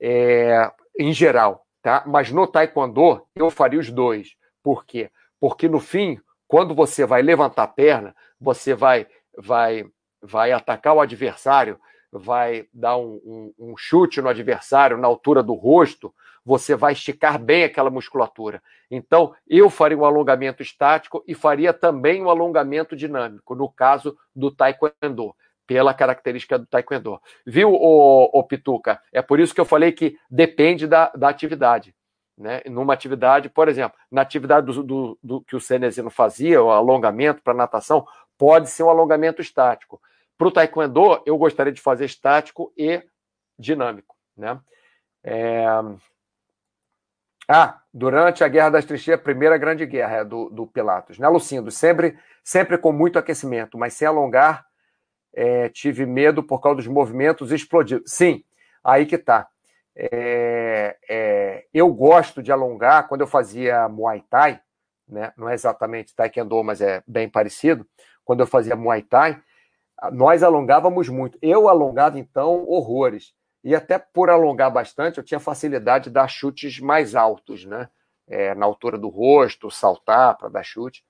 é, em geral, tá? Mas no Taekwondo, eu faria os dois. Por quê? Porque no fim, quando você vai levantar a perna, você vai, vai, vai atacar o adversário, vai dar um, um, um, chute no adversário na altura do rosto, você vai esticar bem aquela musculatura. Então, eu faria um alongamento estático e faria também um alongamento dinâmico, no caso do taekwondo, pela característica do taekwondo. Viu, o, Pituca? É por isso que eu falei que depende da, da atividade. Né? Numa atividade, por exemplo, na atividade do, do, do que o Cenezino fazia, o alongamento para natação, pode ser um alongamento estático. Para o taekwondo, eu gostaria de fazer estático e dinâmico. Né? É... Ah, durante a Guerra das Trincheiras, a primeira grande guerra é do, do Pilatos, né, Lucindo? Sempre, sempre com muito aquecimento, mas sem alongar, é, tive medo por causa dos movimentos explodidos. Sim, aí que tá. É, é, eu gosto de alongar, quando eu fazia Muay Thai, né, não é exatamente Taekwondo, mas é bem parecido, quando eu fazia Muay Thai, nós alongávamos muito. Eu alongava, então, horrores. E até por alongar bastante, eu tinha facilidade de dar chutes mais altos, né? É, na altura do rosto, saltar para dar chute,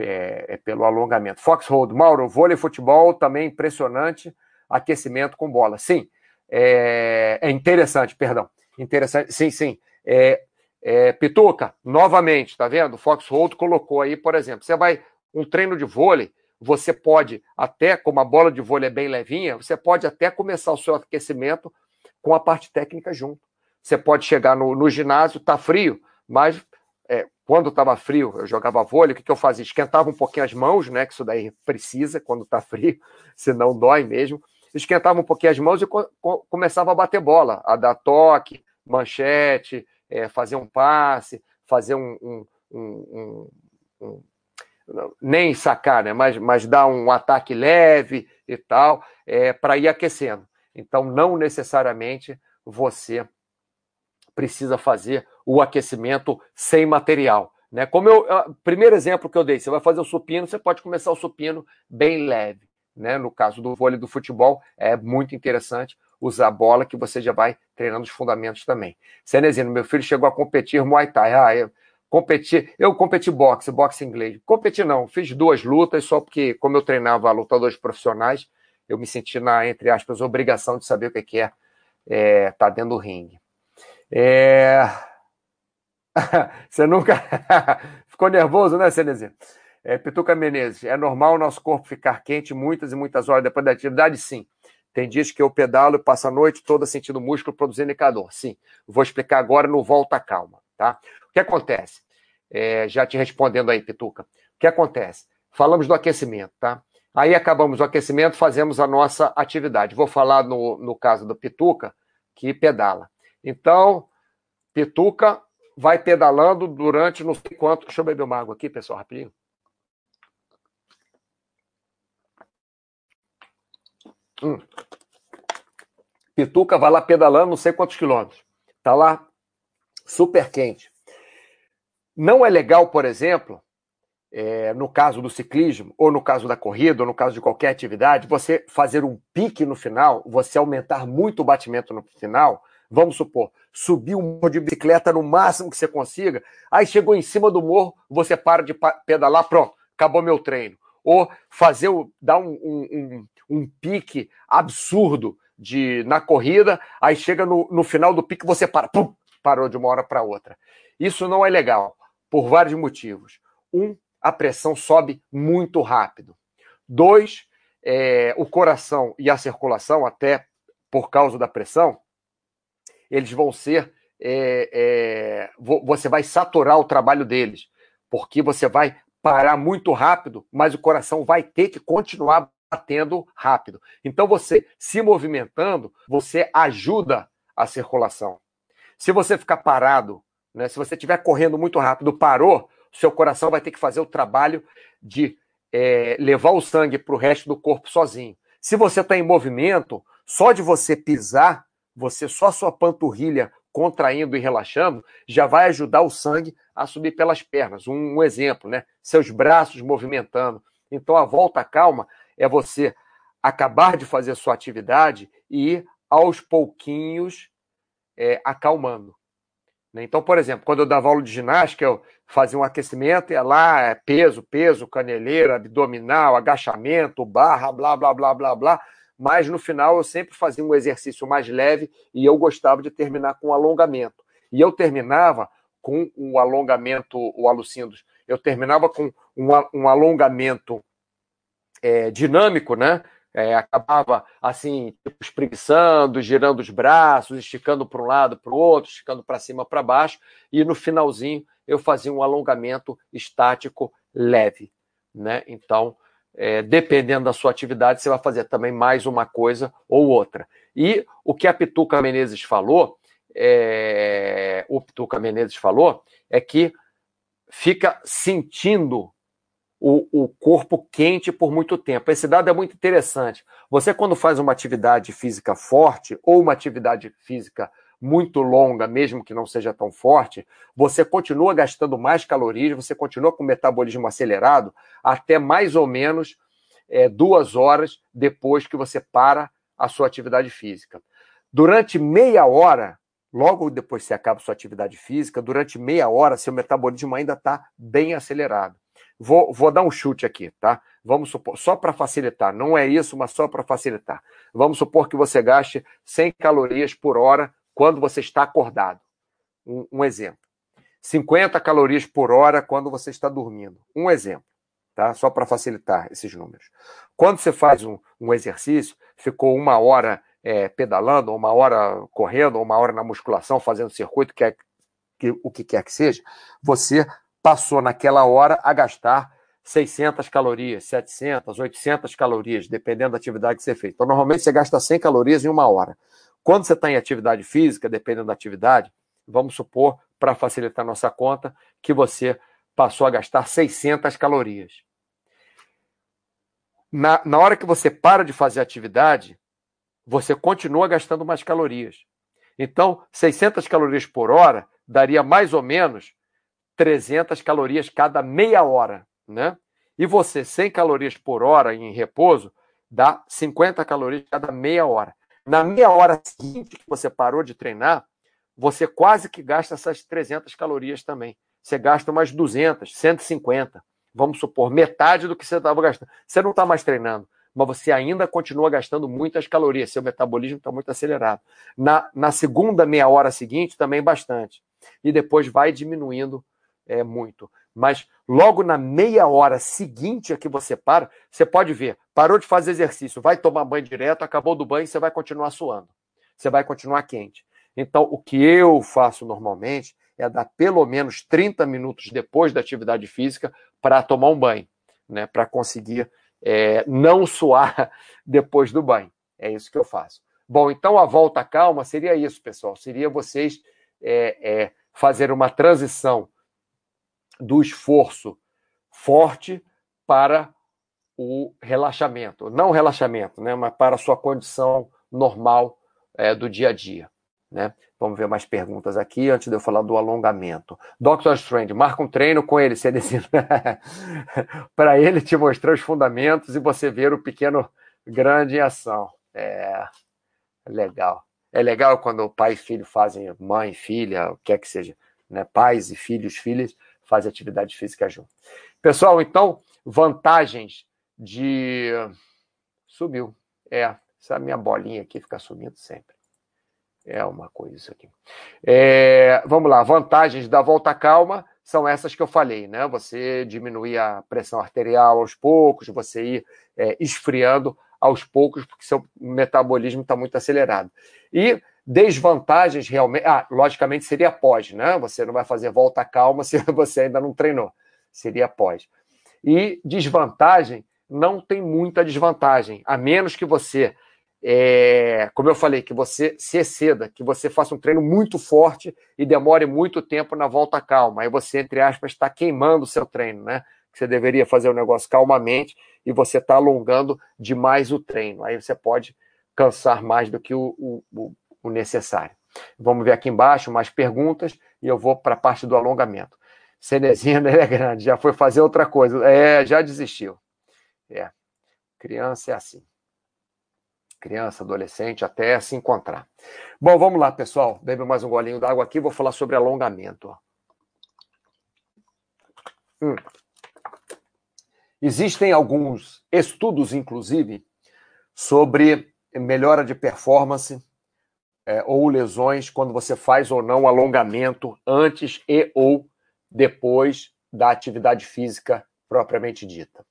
é, é, pelo alongamento. Foxhold, Mauro, vôlei futebol também impressionante, aquecimento com bola. Sim, é, é interessante, perdão. Interessante, sim, sim. É, é, Pituca, novamente, tá vendo? Foxhold colocou aí, por exemplo, você vai um treino de vôlei, você pode até, como a bola de vôlei é bem levinha, você pode até começar o seu aquecimento com a parte técnica junto. Você pode chegar no, no ginásio, tá frio, mas é, quando estava frio, eu jogava vôlei, o que, que, eu fazia? Esquentava um pouquinho as mãos, né? Que isso daí precisa quando está frio, senão dói mesmo. Esquentava um pouquinho as mãos e co começava a bater bola, a dar toque, manchete, é, fazer um passe, fazer um, um, um, um nem sacar, né? mas, mas dar um ataque leve e tal, é, para ir aquecendo. Então, não necessariamente você precisa fazer o aquecimento sem material. Né? Como eu, primeiro exemplo que eu dei, você vai fazer o supino, você pode começar o supino bem leve. Né? No caso do vôlei do futebol, é muito interessante usar a bola que você já vai treinando os fundamentos também. Cenezino, meu filho chegou a competir Muay Thai. Ah, eu, Competi, eu competi boxe, boxe inglês. Competi não, fiz duas lutas, só porque, como eu treinava lutadores profissionais, eu me senti na, entre aspas, obrigação de saber o que é estar é, tá dentro do ringue. É... Você nunca ficou nervoso, né, Cenezinho? É, Pituca Menezes, é normal o nosso corpo ficar quente muitas e muitas horas depois da atividade? Sim. Tem dias que eu pedalo e passo a noite toda sentindo músculo produzindo indicador. Sim. Vou explicar agora no Volta Calma, tá? O que acontece? É, já te respondendo aí, Pituca. O que acontece? Falamos do aquecimento, tá? Aí acabamos o aquecimento, fazemos a nossa atividade. Vou falar no, no caso do Pituca, que pedala. Então, Pituca vai pedalando durante não sei quanto. Deixa eu beber uma água aqui, pessoal, rapidinho. Hum. Pituca vai lá pedalando não sei quantos quilômetros. Tá lá super quente. Não é legal, por exemplo, é, no caso do ciclismo, ou no caso da corrida, ou no caso de qualquer atividade, você fazer um pique no final, você aumentar muito o batimento no final. Vamos supor, subir um morro de bicicleta no máximo que você consiga, aí chegou em cima do morro, você para de pedalar, pronto, acabou meu treino. Ou fazer, dar um, um, um, um pique absurdo de na corrida, aí chega no, no final do pique, você para, pum, parou de uma hora para outra. Isso não é legal por vários motivos. Um, a pressão sobe muito rápido. Dois, é, o coração e a circulação, até por causa da pressão, eles vão ser. É, é, você vai saturar o trabalho deles, porque você vai parar muito rápido, mas o coração vai ter que continuar batendo rápido. Então, você se movimentando, você ajuda a circulação. Se você ficar parado né? Se você estiver correndo muito rápido, parou, seu coração vai ter que fazer o trabalho de é, levar o sangue para o resto do corpo sozinho. Se você está em movimento, só de você pisar, você só sua panturrilha contraindo e relaxando, já vai ajudar o sangue a subir pelas pernas. Um, um exemplo, né? Seus braços movimentando. Então, a volta calma é você acabar de fazer sua atividade e ir aos pouquinhos é, acalmando. Né? Então, por exemplo, quando eu dava aula de ginástica, eu fazia um aquecimento, ia lá, é peso, peso, caneleira, abdominal, agachamento, barra, blá, blá, blá, blá, blá. Mas no final eu sempre fazia um exercício mais leve e eu gostava de terminar com um alongamento. E eu terminava com o alongamento, o Alucindos, eu terminava com um, um alongamento é, dinâmico, né? É, acabava assim, tipo, espreguiçando, girando os braços, esticando para um lado, para o outro, esticando para cima, para baixo, e no finalzinho eu fazia um alongamento estático leve, né? Então, é, dependendo da sua atividade, você vai fazer também mais uma coisa ou outra. E o que a Pituca Menezes falou, é, o Pituca Menezes falou, é que fica sentindo o, o corpo quente por muito tempo. Esse dado é muito interessante. Você, quando faz uma atividade física forte ou uma atividade física muito longa, mesmo que não seja tão forte, você continua gastando mais calorias, você continua com o metabolismo acelerado até mais ou menos é, duas horas depois que você para a sua atividade física. Durante meia hora, logo depois que você acaba a sua atividade física, durante meia hora, seu metabolismo ainda está bem acelerado. Vou, vou dar um chute aqui, tá? Vamos supor, só para facilitar, não é isso, mas só para facilitar. Vamos supor que você gaste 100 calorias por hora quando você está acordado. Um, um exemplo. 50 calorias por hora quando você está dormindo. Um exemplo, tá? Só para facilitar esses números. Quando você faz um, um exercício, ficou uma hora é, pedalando, uma hora correndo, uma hora na musculação, fazendo circuito, que, é, que, o que quer que seja, você passou naquela hora a gastar 600 calorias, 700, 800 calorias, dependendo da atividade que você fez. Então, normalmente você gasta 100 calorias em uma hora. Quando você está em atividade física, dependendo da atividade, vamos supor, para facilitar nossa conta, que você passou a gastar 600 calorias. Na, na hora que você para de fazer atividade, você continua gastando mais calorias. Então, 600 calorias por hora daria mais ou menos 300 calorias cada meia hora, né? E você, 100 calorias por hora em repouso, dá 50 calorias cada meia hora. Na meia hora seguinte que você parou de treinar, você quase que gasta essas 300 calorias também. Você gasta umas 200, 150. Vamos supor, metade do que você estava gastando. Você não está mais treinando, mas você ainda continua gastando muitas calorias. Seu metabolismo está muito acelerado. Na, na segunda meia hora seguinte, também bastante. E depois vai diminuindo é, muito. Mas logo na meia hora seguinte a que você para, você pode ver, parou de fazer exercício, vai tomar banho direto, acabou do banho, você vai continuar suando. Você vai continuar quente. Então, o que eu faço normalmente é dar pelo menos 30 minutos depois da atividade física para tomar um banho, né? Para conseguir é, não suar depois do banho. É isso que eu faço. Bom, então a volta calma seria isso, pessoal. Seria vocês é, é, fazer uma transição do esforço forte para o relaxamento. Não relaxamento, né, mas para a sua condição normal é, do dia a dia. Né? Vamos ver mais perguntas aqui antes de eu falar do alongamento. Dr. Strange, marca um treino com ele, se para ele te mostrar os fundamentos e você ver o pequeno grande em ação. É legal. É legal quando pai e filho fazem, mãe, filha, o que é que seja, né? pais e filhos, filhas, fazem atividade física junto. Pessoal, então, vantagens de. Subiu. É, essa minha bolinha aqui fica subindo sempre. É uma coisa isso aqui. É, vamos lá, vantagens da volta calma são essas que eu falei, né? Você diminuir a pressão arterial aos poucos, você ir é, esfriando aos poucos, porque seu metabolismo está muito acelerado. E Desvantagens realmente. Ah, logicamente seria pós, né? Você não vai fazer volta calma se você ainda não treinou. Seria pós. E desvantagem, não tem muita desvantagem, a menos que você, é, como eu falei, que você se exceda, que você faça um treino muito forte e demore muito tempo na volta calma. Aí você, entre aspas, está queimando o seu treino, né? você deveria fazer o negócio calmamente e você está alongando demais o treino. Aí você pode cansar mais do que o, o necessário. Vamos ver aqui embaixo mais perguntas e eu vou para a parte do alongamento. Cenezina é grande, já foi fazer outra coisa. É, já desistiu. É. Criança é assim. Criança, adolescente, até se encontrar. Bom, vamos lá, pessoal. Bebe mais um golinho d'água aqui. Vou falar sobre alongamento. Hum. Existem alguns estudos, inclusive, sobre melhora de performance é, ou lesões quando você faz ou não alongamento antes e ou depois da atividade física propriamente dita.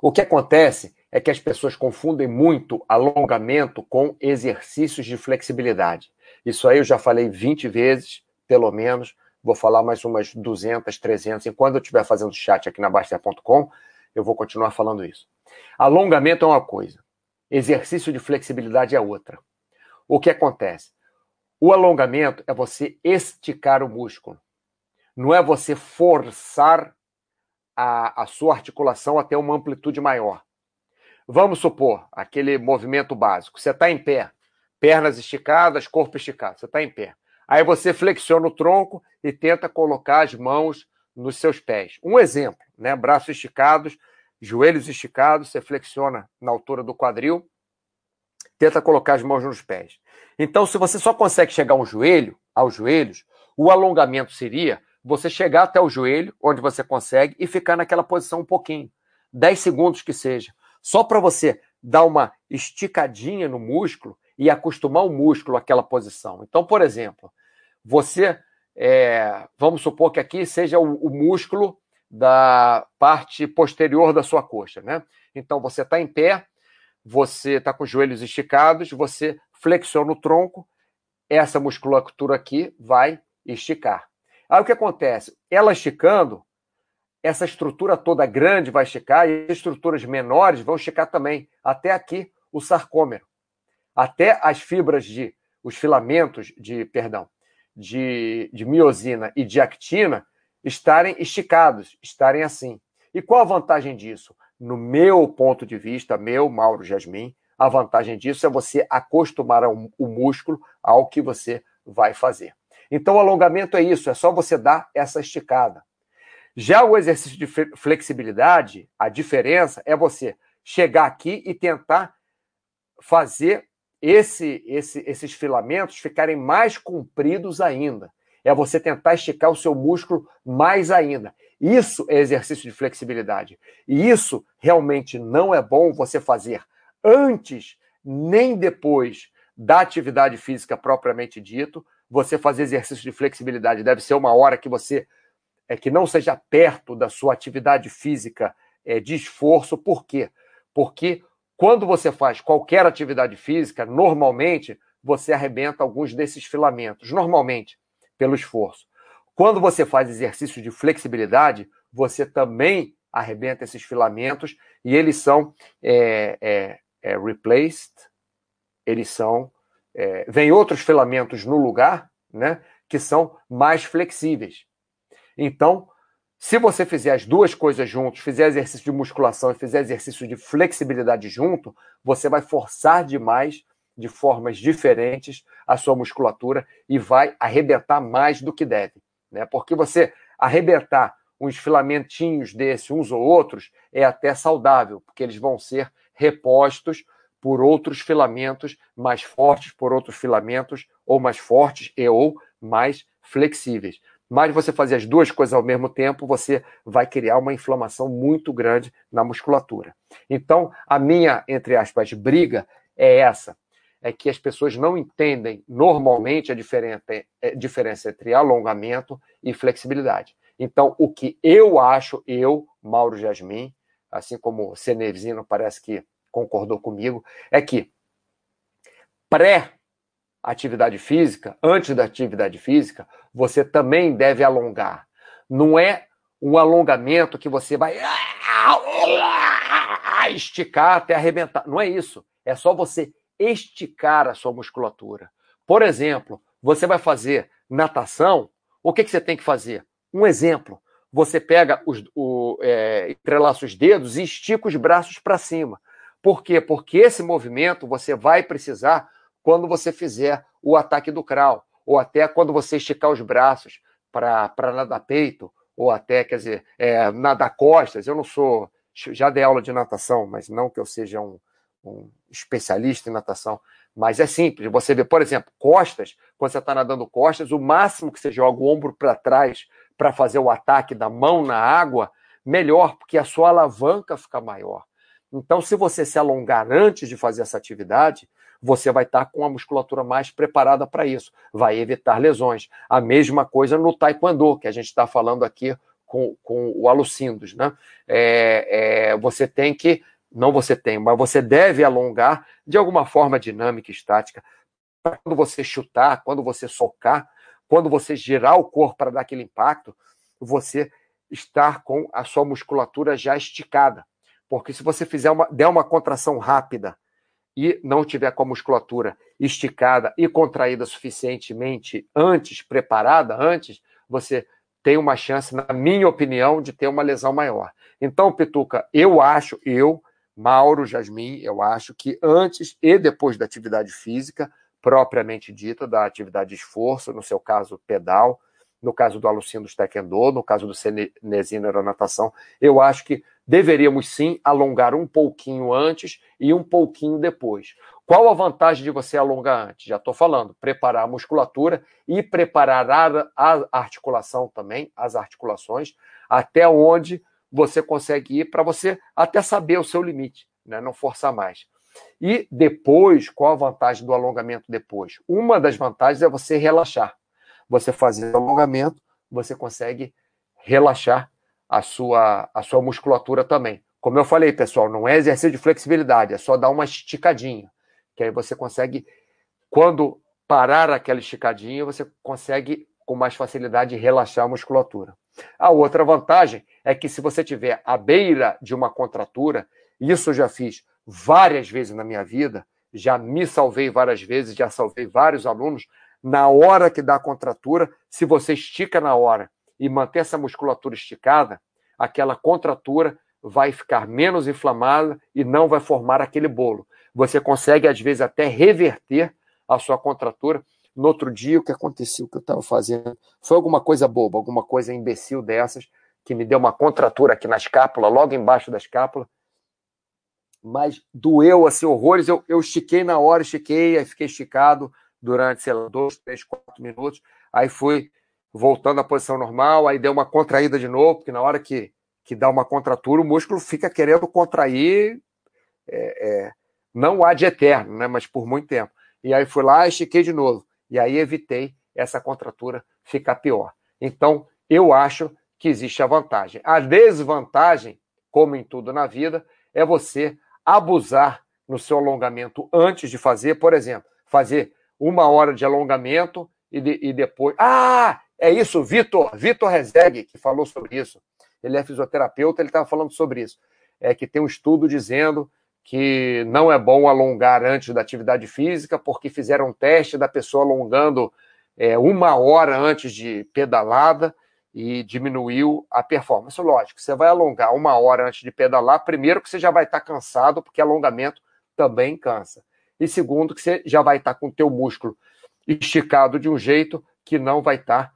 O que acontece é que as pessoas confundem muito alongamento com exercícios de flexibilidade. Isso aí eu já falei 20 vezes, pelo menos, vou falar mais umas 200, 300. Enquanto eu estiver fazendo chat aqui na Baster.com, eu vou continuar falando isso. Alongamento é uma coisa, exercício de flexibilidade é outra. O que acontece? O alongamento é você esticar o músculo. Não é você forçar a, a sua articulação a ter uma amplitude maior. Vamos supor, aquele movimento básico. Você está em pé, pernas esticadas, corpo esticado. Você está em pé. Aí você flexiona o tronco e tenta colocar as mãos nos seus pés. Um exemplo, né? Braços esticados, joelhos esticados, você flexiona na altura do quadril, tenta colocar as mãos nos pés. Então, se você só consegue chegar ao joelho, aos joelhos, o alongamento seria você chegar até o joelho, onde você consegue, e ficar naquela posição um pouquinho. 10 segundos que seja. Só para você dar uma esticadinha no músculo e acostumar o músculo àquela posição. Então, por exemplo, você, é, vamos supor que aqui seja o, o, músculo da parte posterior da sua coxa, né? Então, você está em pé, você está com os joelhos esticados, você flexiona o tronco, essa musculatura aqui vai esticar. Aí o que acontece? Ela esticando, essa estrutura toda grande vai esticar e as estruturas menores vão esticar também, até aqui o sarcômero, até as fibras de, os filamentos de, perdão, de, de miosina e de actina estarem esticados, estarem assim. E qual a vantagem disso? No meu ponto de vista, meu, Mauro Jasmin, a vantagem disso é você acostumar o músculo ao que você vai fazer. Então, o alongamento é isso, é só você dar essa esticada. Já o exercício de flexibilidade, a diferença é você chegar aqui e tentar fazer esse, esse, esses filamentos ficarem mais compridos ainda. É você tentar esticar o seu músculo mais ainda. Isso é exercício de flexibilidade. E isso realmente não é bom você fazer antes nem depois da atividade física propriamente dito, você fazer exercício de flexibilidade deve ser uma hora que você é que não seja perto da sua atividade física é, de esforço. Por quê? Porque quando você faz qualquer atividade física, normalmente você arrebenta alguns desses filamentos, normalmente pelo esforço. Quando você faz exercício de flexibilidade, você também arrebenta esses filamentos e eles são é, é, é replaced, eles são é, vem outros filamentos no lugar, né, que são mais flexíveis. Então, se você fizer as duas coisas juntos, fizer exercício de musculação e fizer exercício de flexibilidade junto, você vai forçar demais, de formas diferentes, a sua musculatura e vai arrebentar mais do que deve. Né? Porque você arrebentar uns filamentinhos desses, uns ou outros, é até saudável, porque eles vão ser repostos por outros filamentos mais fortes, por outros filamentos ou mais fortes e ou mais flexíveis. Mas você fazer as duas coisas ao mesmo tempo, você vai criar uma inflamação muito grande na musculatura. Então, a minha, entre aspas, briga é essa: é que as pessoas não entendem normalmente a é, diferença entre alongamento e flexibilidade. Então, o que eu acho, eu, Mauro Jasmin, assim como o Cenevzino parece que concordou comigo, é que pré-atividade física, antes da atividade física, você também deve alongar. Não é um alongamento que você vai esticar até arrebentar. Não é isso. É só você esticar a sua musculatura. Por exemplo, você vai fazer natação, o que, que você tem que fazer? Um exemplo. você pega os, o, é, entrelaça os dedos e estica os braços para cima. Por quê? Porque esse movimento você vai precisar quando você fizer o ataque do crawl, ou até quando você esticar os braços para nadar peito, ou até, quer dizer, é, nadar costas. Eu não sou, já dei aula de natação, mas não que eu seja um, um especialista em natação, mas é simples. Você vê, por exemplo, costas, quando você está nadando costas, o máximo que você joga o ombro para trás para fazer o ataque da mão na água, melhor, porque a sua alavanca fica maior. Então, se você se alongar antes de fazer essa atividade, você vai estar com a musculatura mais preparada para isso, vai evitar lesões. A mesma coisa no taekwondo, que a gente está falando aqui com, com o Alucindos, né? É, é, você tem que, não você tem, mas você deve alongar de alguma forma dinâmica, estática, quando você chutar, quando você socar, quando você girar o corpo para dar aquele impacto, você estar com a sua musculatura já esticada. Porque se você fizer uma, der uma contração rápida e não tiver com a musculatura esticada e contraída suficientemente antes, preparada antes, você tem uma chance, na minha opinião, de ter uma lesão maior. Então, Pituca, eu acho, eu, Mauro, Jasmin, eu acho que antes e depois da atividade física, propriamente dita, da atividade de esforço, no seu caso, pedal, no caso do Alucindo Taekwondo, no caso do Cenezino Aeronatação, eu acho que deveríamos sim alongar um pouquinho antes e um pouquinho depois. Qual a vantagem de você alongar antes? Já estou falando, preparar a musculatura e preparar a, articulação também, as articulações, até onde você consegue ir para você até saber o seu limite, né? não forçar mais. E depois, qual a vantagem do alongamento depois? Uma das vantagens é você relaxar. Você fazer alongamento, você consegue relaxar a sua, a sua musculatura também. Como eu falei, pessoal, não é exercício de flexibilidade, é só dar uma esticadinha. Que aí você consegue, quando parar aquela esticadinha, você consegue com mais facilidade relaxar a musculatura. A outra vantagem é que se você tiver à beira de uma contratura, isso eu já fiz várias vezes na minha vida, já me salvei várias vezes, já salvei vários alunos, na hora que dá a contratura, se você estica na hora e manter essa musculatura esticada, aquela contratura vai ficar menos inflamada e não vai formar aquele bolo. Você consegue, às vezes, até reverter a sua contratura. No outro dia, o que aconteceu, o que eu estava fazendo, foi alguma coisa boba, alguma coisa imbecil dessas, que me deu uma contratura aqui na escápula, logo embaixo da escápula. Mas doeu, assim, horrores. Eu, eu estiquei na hora, estiquei, aí fiquei esticado durante, sei lá, dois, três, quatro minutos. Aí fui voltando à posição normal, aí deu uma contraída de novo, porque na hora que, que dá uma contratura, o músculo fica querendo contrair, é, é, não há de eterno, né, mas por muito tempo. E aí fui lá, estiquei de novo, e aí evitei essa contratura ficar pior. Então, eu acho que existe a vantagem. A desvantagem, como em tudo na vida, é você abusar no seu alongamento antes de fazer, por exemplo, fazer uma hora de alongamento e, de, e depois. Ah, é isso, Vitor, Vitor Rezeg, que falou sobre isso. Ele é fisioterapeuta, ele estava falando sobre isso. É que tem um estudo dizendo que não é bom alongar antes da atividade física, porque fizeram um teste da pessoa alongando é, uma hora antes de pedalada e diminuiu a performance. Lógico, você vai alongar uma hora antes de pedalar, primeiro que você já vai estar cansado, porque alongamento também cansa. E segundo, que você já vai estar com o teu músculo esticado de um jeito que não vai estar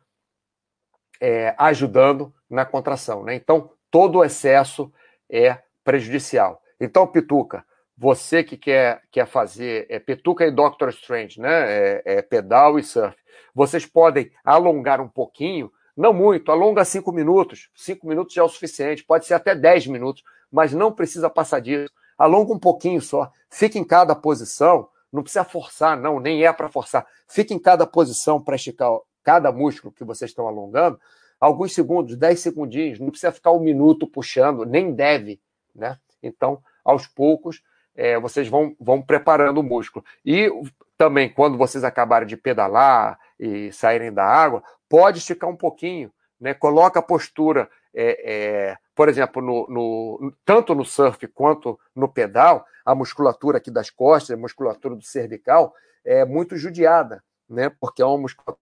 é, ajudando na contração. Né? Então, todo o excesso é prejudicial. Então, Pituca, você que quer, quer fazer é, Pituca e Doctor Strange, né? É, é, pedal e surf, vocês podem alongar um pouquinho, não muito, alonga cinco minutos. Cinco minutos já é o suficiente, pode ser até dez minutos, mas não precisa passar disso. Alonga um pouquinho só, fica em cada posição, não precisa forçar, não, nem é para forçar. Fica em cada posição para esticar cada músculo que vocês estão alongando, alguns segundos, 10 segundinhos, não precisa ficar um minuto puxando, nem deve, né? Então, aos poucos, é, vocês vão, vão preparando o músculo. E também, quando vocês acabarem de pedalar e saírem da água, pode esticar um pouquinho, né? Coloca a postura, é, é, por exemplo, no, no, tanto no surf quanto no pedal, a musculatura aqui das costas, a musculatura do cervical, é muito judiada, né? Porque é uma musculatura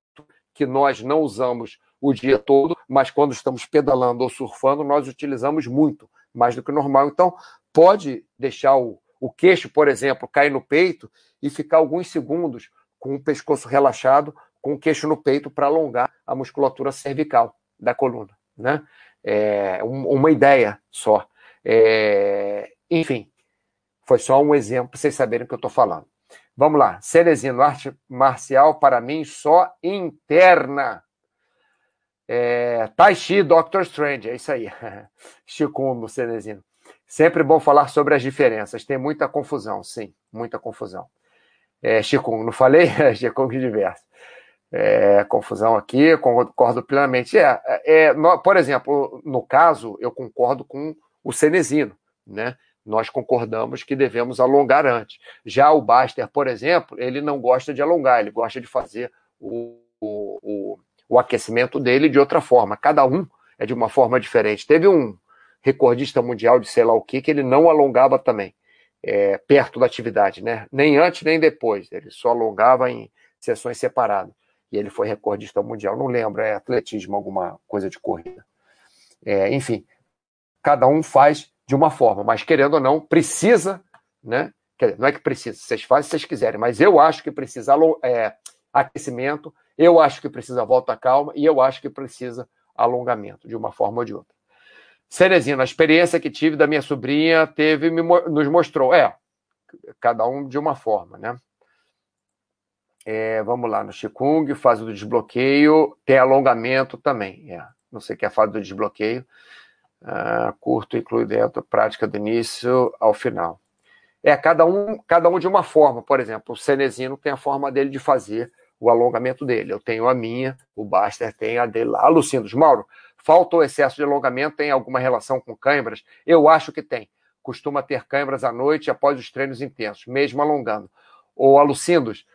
que nós não usamos o dia todo, mas quando estamos pedalando ou surfando, nós utilizamos muito, mais do que normal. Então, pode deixar o, o queixo, por exemplo, cair no peito e ficar alguns segundos com o pescoço relaxado, com o queixo no peito para alongar a musculatura cervical da coluna, né? É uma ideia só. É, enfim, foi só um exemplo para vocês saberem o que eu estou falando. Vamos lá. Cerezino, arte marcial para mim só interna. É, tai Chi, Doctor Strange, é isso aí. Chicundo, Cerezino. Sempre bom falar sobre as diferenças. Tem muita confusão, sim, muita confusão. É, não falei? Chikungo diverso. É, confusão aqui, concordo plenamente. É, é, no, por exemplo, no caso, eu concordo com o Cenezino, né? nós concordamos que devemos alongar antes. Já o Baster, por exemplo, ele não gosta de alongar, ele gosta de fazer o, o, o, aquecimento dele de outra forma. Cada um é de uma forma diferente. Teve um recordista mundial de sei lá o que, que ele não alongava também, é, perto da atividade, né? Nem antes nem depois. Ele só alongava em sessões separadas. E ele foi recordista mundial. Não lembro, é atletismo, alguma coisa de corrida. É, enfim, cada um faz de uma forma, mas querendo ou não, precisa, né? não é que precisa, vocês fazem se vocês quiserem, mas eu acho que precisa é, aquecimento, eu acho que precisa volta calma e eu acho que precisa alongamento, de uma forma ou de outra. Cerezina, a experiência que tive da minha sobrinha teve, me, nos mostrou, é, cada um de uma forma, né? É, vamos lá, no Qigong, fase do desbloqueio, tem alongamento também. É, não sei o que é a fase do desbloqueio. Uh, curto inclui dentro prática do início ao final. É, cada um, cada um de uma forma. Por exemplo, o Cenezino tem a forma dele de fazer o alongamento dele. Eu tenho a minha, o Baster tem a dele lá. Lucindos, Mauro, falta excesso de alongamento? Tem alguma relação com câimbras? Eu acho que tem. Costuma ter câimbras à noite após os treinos intensos, mesmo alongando. Ou Alucindos,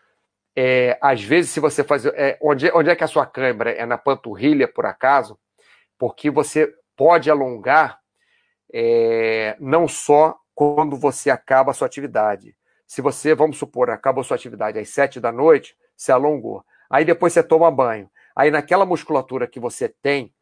é, às vezes, se você faz. É, onde, onde é que a sua câimbra? É na panturrilha, por acaso? Porque você pode alongar é, não só quando você acaba a sua atividade. Se você, vamos supor, acabou a sua atividade às sete da noite, você alongou. Aí depois você toma banho. Aí naquela musculatura que você tem,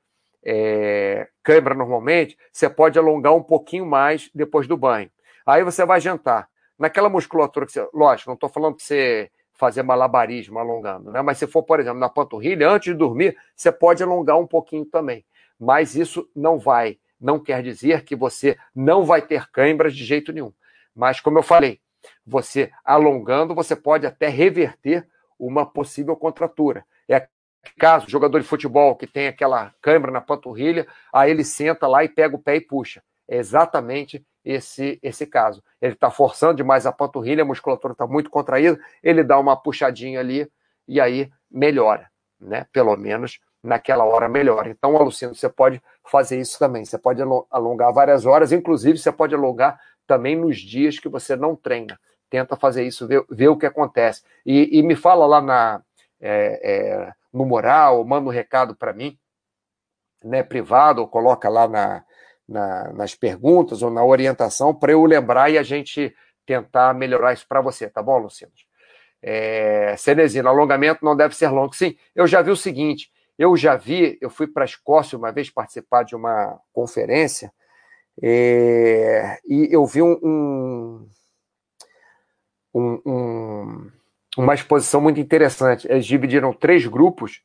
é, câimbra normalmente, você pode alongar um pouquinho mais depois do banho. Aí você vai jantar. Naquela musculatura que você. Lógico, não estou falando para você fazer malabarismo alongando, né? Mas se for, por exemplo, na panturrilha, antes de dormir, você pode alongar um pouquinho também mas isso não vai, não quer dizer que você não vai ter câimbras de jeito nenhum. Mas, como eu falei, você alongando, você pode até reverter uma possível contratura. É caso, jogador de futebol que tem aquela câimbra na panturrilha, aí ele senta lá e pega o pé e puxa. É exatamente esse, esse caso. Ele está forçando demais a panturrilha, a musculatura está muito contraída, ele dá uma puxadinha ali e aí melhora, né? Pelo menos naquela hora melhor. Então, Alucino, você pode fazer isso também. Você pode alongar várias horas, inclusive você pode alongar também nos dias que você não treina. Tenta fazer isso, ver, ver o que acontece. E, e, me fala lá na, é, é, no moral, manda um recado para mim, né, privado, ou coloca lá na, na, nas perguntas ou na orientação para eu lembrar e a gente tentar melhorar isso para você, tá bom, Luciano? É, Cenezino, alongamento não deve ser longo. Sim, eu já vi o seguinte: eu já vi, eu fui para a Escócia uma vez participar de uma conferência é, e eu vi um, um, um, uma exposição muito interessante. Eles dividiram três grupos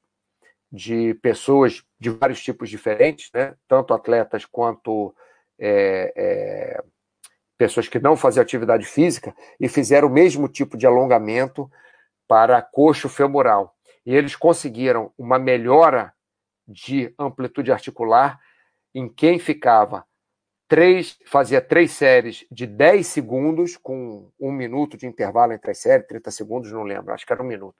de pessoas de vários tipos diferentes, né? tanto atletas quanto é, é, pessoas que não faziam atividade física, e fizeram o mesmo tipo de alongamento para coxo femoral e eles conseguiram uma melhora de amplitude articular em quem ficava três, fazia três séries de 10 segundos, com um minuto de intervalo entre as séries, 30 segundos, não lembro, acho que era um minuto.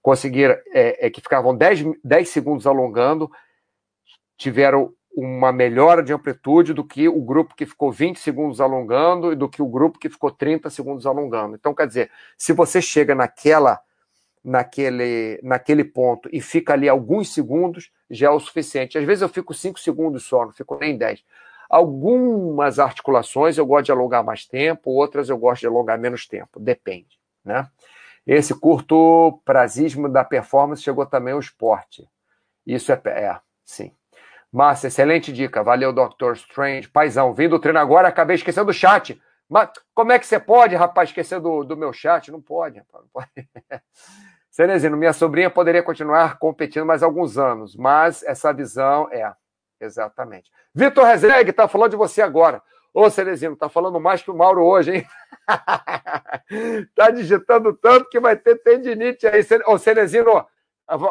Conseguiram, é, é que ficavam 10, 10 segundos alongando, tiveram uma melhora de amplitude do que o grupo que ficou 20 segundos alongando e do que o grupo que ficou 30 segundos alongando. Então, quer dizer, se você chega naquela naquele, naquele ponto e fica ali alguns segundos, já é o suficiente. Às vezes eu fico cinco segundos só, não fico nem dez. Algumas articulações eu gosto de alongar mais tempo, outras eu gosto de alongar menos tempo, depende. Né? Esse curto prazismo da performance chegou também ao esporte. Isso é, é sim. Massa, excelente dica. Valeu, Dr. Strange. Paizão, vim do treino agora, acabei esquecendo do chat. Mas como é que você pode, rapaz, esquecer do, do meu chat? Não pode, rapaz. Não pode. Cenezino, minha sobrinha poderia continuar competindo mais alguns anos, mas essa visão é. Exatamente. Vitor Rezeg, tá falando de você agora. Ô, Cenezino, tá falando mais que o Mauro hoje, hein? tá digitando tanto que vai ter tendinite aí. Ô, Cenezino,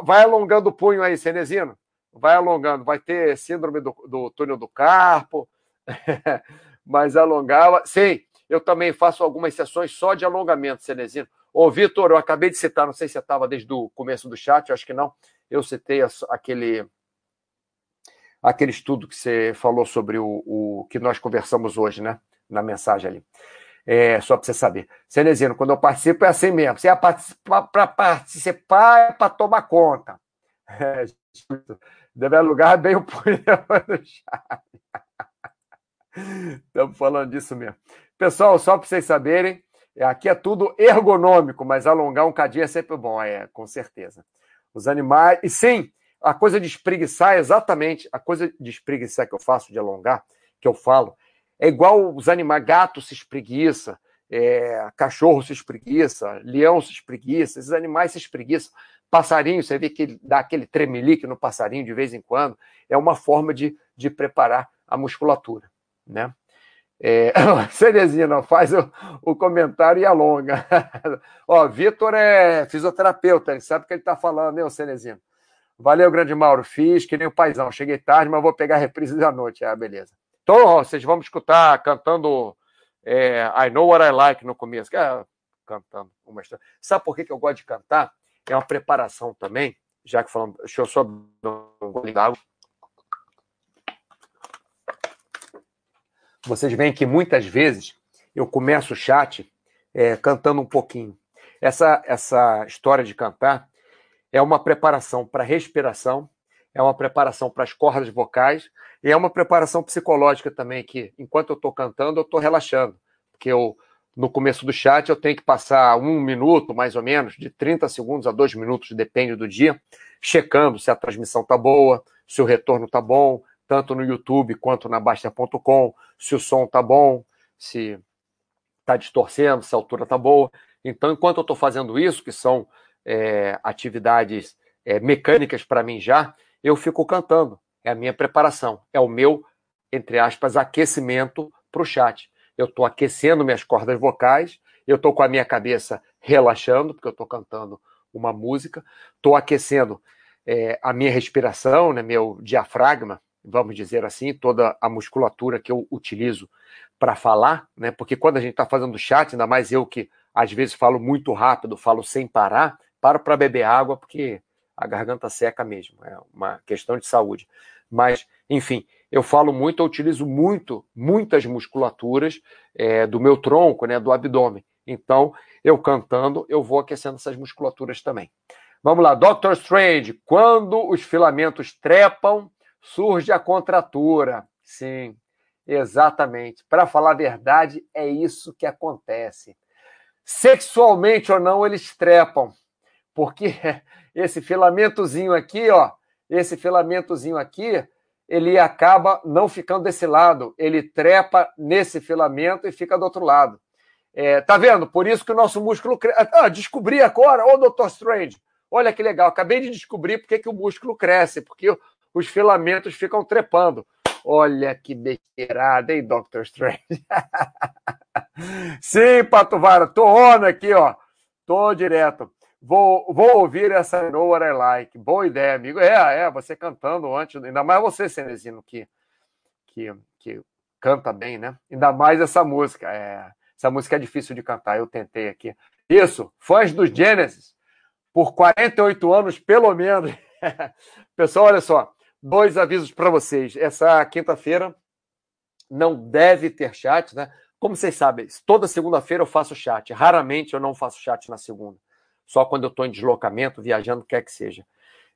vai alongando o punho aí, Cenezino. Vai alongando. Vai ter síndrome do, do túnel do carpo. mas alongava. Sim, eu também faço algumas sessões só de alongamento, Cenezino. Ô, Vitor, eu acabei de citar, não sei se você estava desde o começo do chat, acho que não. Eu citei aquele aquele estudo que você falou sobre o, o que nós conversamos hoje, né? Na mensagem ali. É, só para você saber. Cenezino, quando eu participo é assim mesmo. Se é para participar, é para tomar conta. É, deve alugar bem o chat. Estamos falando disso mesmo. Pessoal, só para vocês saberem, Aqui é tudo ergonômico, mas alongar um cadinho é sempre bom, é, com certeza. Os animais. E sim, a coisa de espreguiçar, exatamente, a coisa de espreguiçar que eu faço, de alongar, que eu falo, é igual os animais, gato se espreguiça, é, cachorro se espreguiça, leão se espreguiça, esses animais se espreguiçam. Passarinho, você vê que dá aquele tremelique no passarinho de vez em quando, é uma forma de, de preparar a musculatura, né? É, faz o, o, comentário e alonga. Ó, Vitor é fisioterapeuta, ele sabe o que ele está falando, né, Cerezina? Valeu, grande Mauro. Fiz que nem o paizão. Cheguei tarde, mas vou pegar a reprise da noite. Ah, beleza. Então, vocês vão me escutar cantando é, I Know What I Like no começo. É, cantando uma história. Sabe por que, que eu gosto de cantar? É uma preparação também, já que falando. Deixa eu só ligar água. Vocês veem que muitas vezes eu começo o chat é, cantando um pouquinho. Essa, essa história de cantar é uma preparação para respiração, é uma preparação para as cordas vocais e é uma preparação psicológica também, que enquanto eu estou cantando, eu estou relaxando. Porque eu, no começo do chat eu tenho que passar um minuto, mais ou menos, de 30 segundos a dois minutos, depende do dia, checando se a transmissão está boa, se o retorno está bom, tanto no YouTube quanto na Basta.com, se o som tá bom, se tá distorcendo, se a altura tá boa. Então, enquanto eu estou fazendo isso, que são é, atividades é, mecânicas para mim já, eu fico cantando. É a minha preparação, é o meu, entre aspas, aquecimento para o chat. Eu estou aquecendo minhas cordas vocais, eu estou com a minha cabeça relaxando, porque eu estou cantando uma música, estou aquecendo é, a minha respiração, né, meu diafragma, vamos dizer assim, toda a musculatura que eu utilizo para falar, né? Porque quando a gente está fazendo chat, ainda mais eu que às vezes falo muito rápido, falo sem parar, paro para beber água porque a garganta seca mesmo, é uma questão de saúde. Mas, enfim, eu falo muito, eu utilizo muito, muitas musculaturas é, do meu tronco, né, do abdômen. Então, eu cantando, eu vou aquecendo essas musculaturas também. Vamos lá, Dr. Strange, quando os filamentos trepam, surge a contratura. Sim, exatamente. Para falar a verdade, é isso que acontece. Sexualmente ou não, eles trepam. Porque esse filamentozinho aqui, ó, esse filamentozinho aqui, ele acaba não ficando desse lado, ele trepa nesse filamento e fica do outro lado. É, tá vendo? Por isso que o nosso músculo cresce. Ah, descobri agora, ô Dr. Strange. Olha que legal, acabei de descobrir porque que o músculo cresce, porque os filamentos ficam trepando. Olha que besteirada, hein, Doctor Strange? Sim, Patuvara, tô on aqui, ó. Tô direto. Vou, vou ouvir essa Know What I Like. Boa ideia, amigo. É, é, você cantando antes, ainda mais você, Cenezino, que, que, que canta bem, né? Ainda mais essa música. É, essa música é difícil de cantar, eu tentei aqui. Isso, fãs dos Genesis, por 48 anos, pelo menos. Pessoal, olha só, dois avisos para vocês. Essa quinta-feira não deve ter chat, né? Como vocês sabem, toda segunda-feira eu faço chat. Raramente eu não faço chat na segunda. Só quando eu estou em deslocamento, viajando, quer que seja.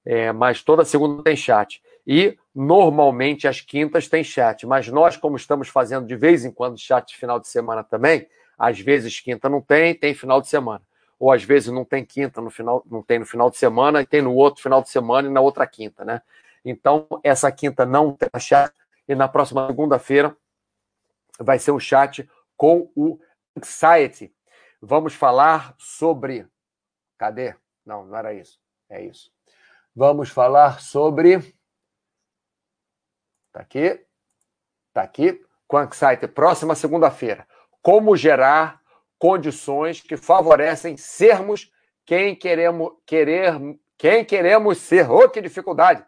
É, mas toda segunda tem chat. E normalmente as quintas tem chat. Mas nós, como estamos fazendo de vez em quando chat de final de semana também, às vezes quinta não tem, tem final de semana. ou às vezes não tem quinta no final, não tem no final de semana, e tem no outro final de semana e na outra quinta, né? Então, essa quinta não tem chat, e na próxima segunda-feira vai ser um chat com o Anxiety. Vamos falar sobre. Cadê? Não, não era isso. É isso. Vamos falar sobre. Tá aqui. Tá aqui. Anxiety. Próxima segunda-feira. Como gerar condições que favorecem sermos quem queremos querer quem queremos ser. Oh, que dificuldade!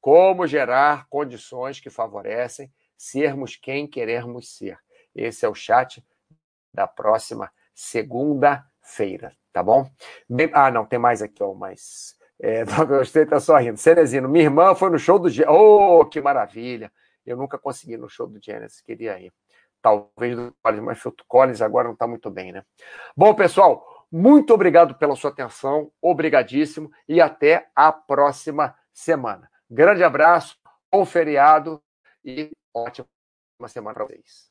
Como gerar condições que favorecem sermos quem queremos ser. Esse é o chat da próxima segunda-feira, tá bom? Ah, não, tem mais aqui, ó, mas. É, gostei, tá só rindo. Cenezino, minha irmã foi no show do Genesis. Oh, que maravilha! Eu nunca consegui no show do Genesis, queria ir. Talvez do Collins, mas o Collins agora não está muito bem, né? Bom, pessoal, muito obrigado pela sua atenção, obrigadíssimo e até a próxima semana. Grande abraço, bom feriado e ótima semana para vocês.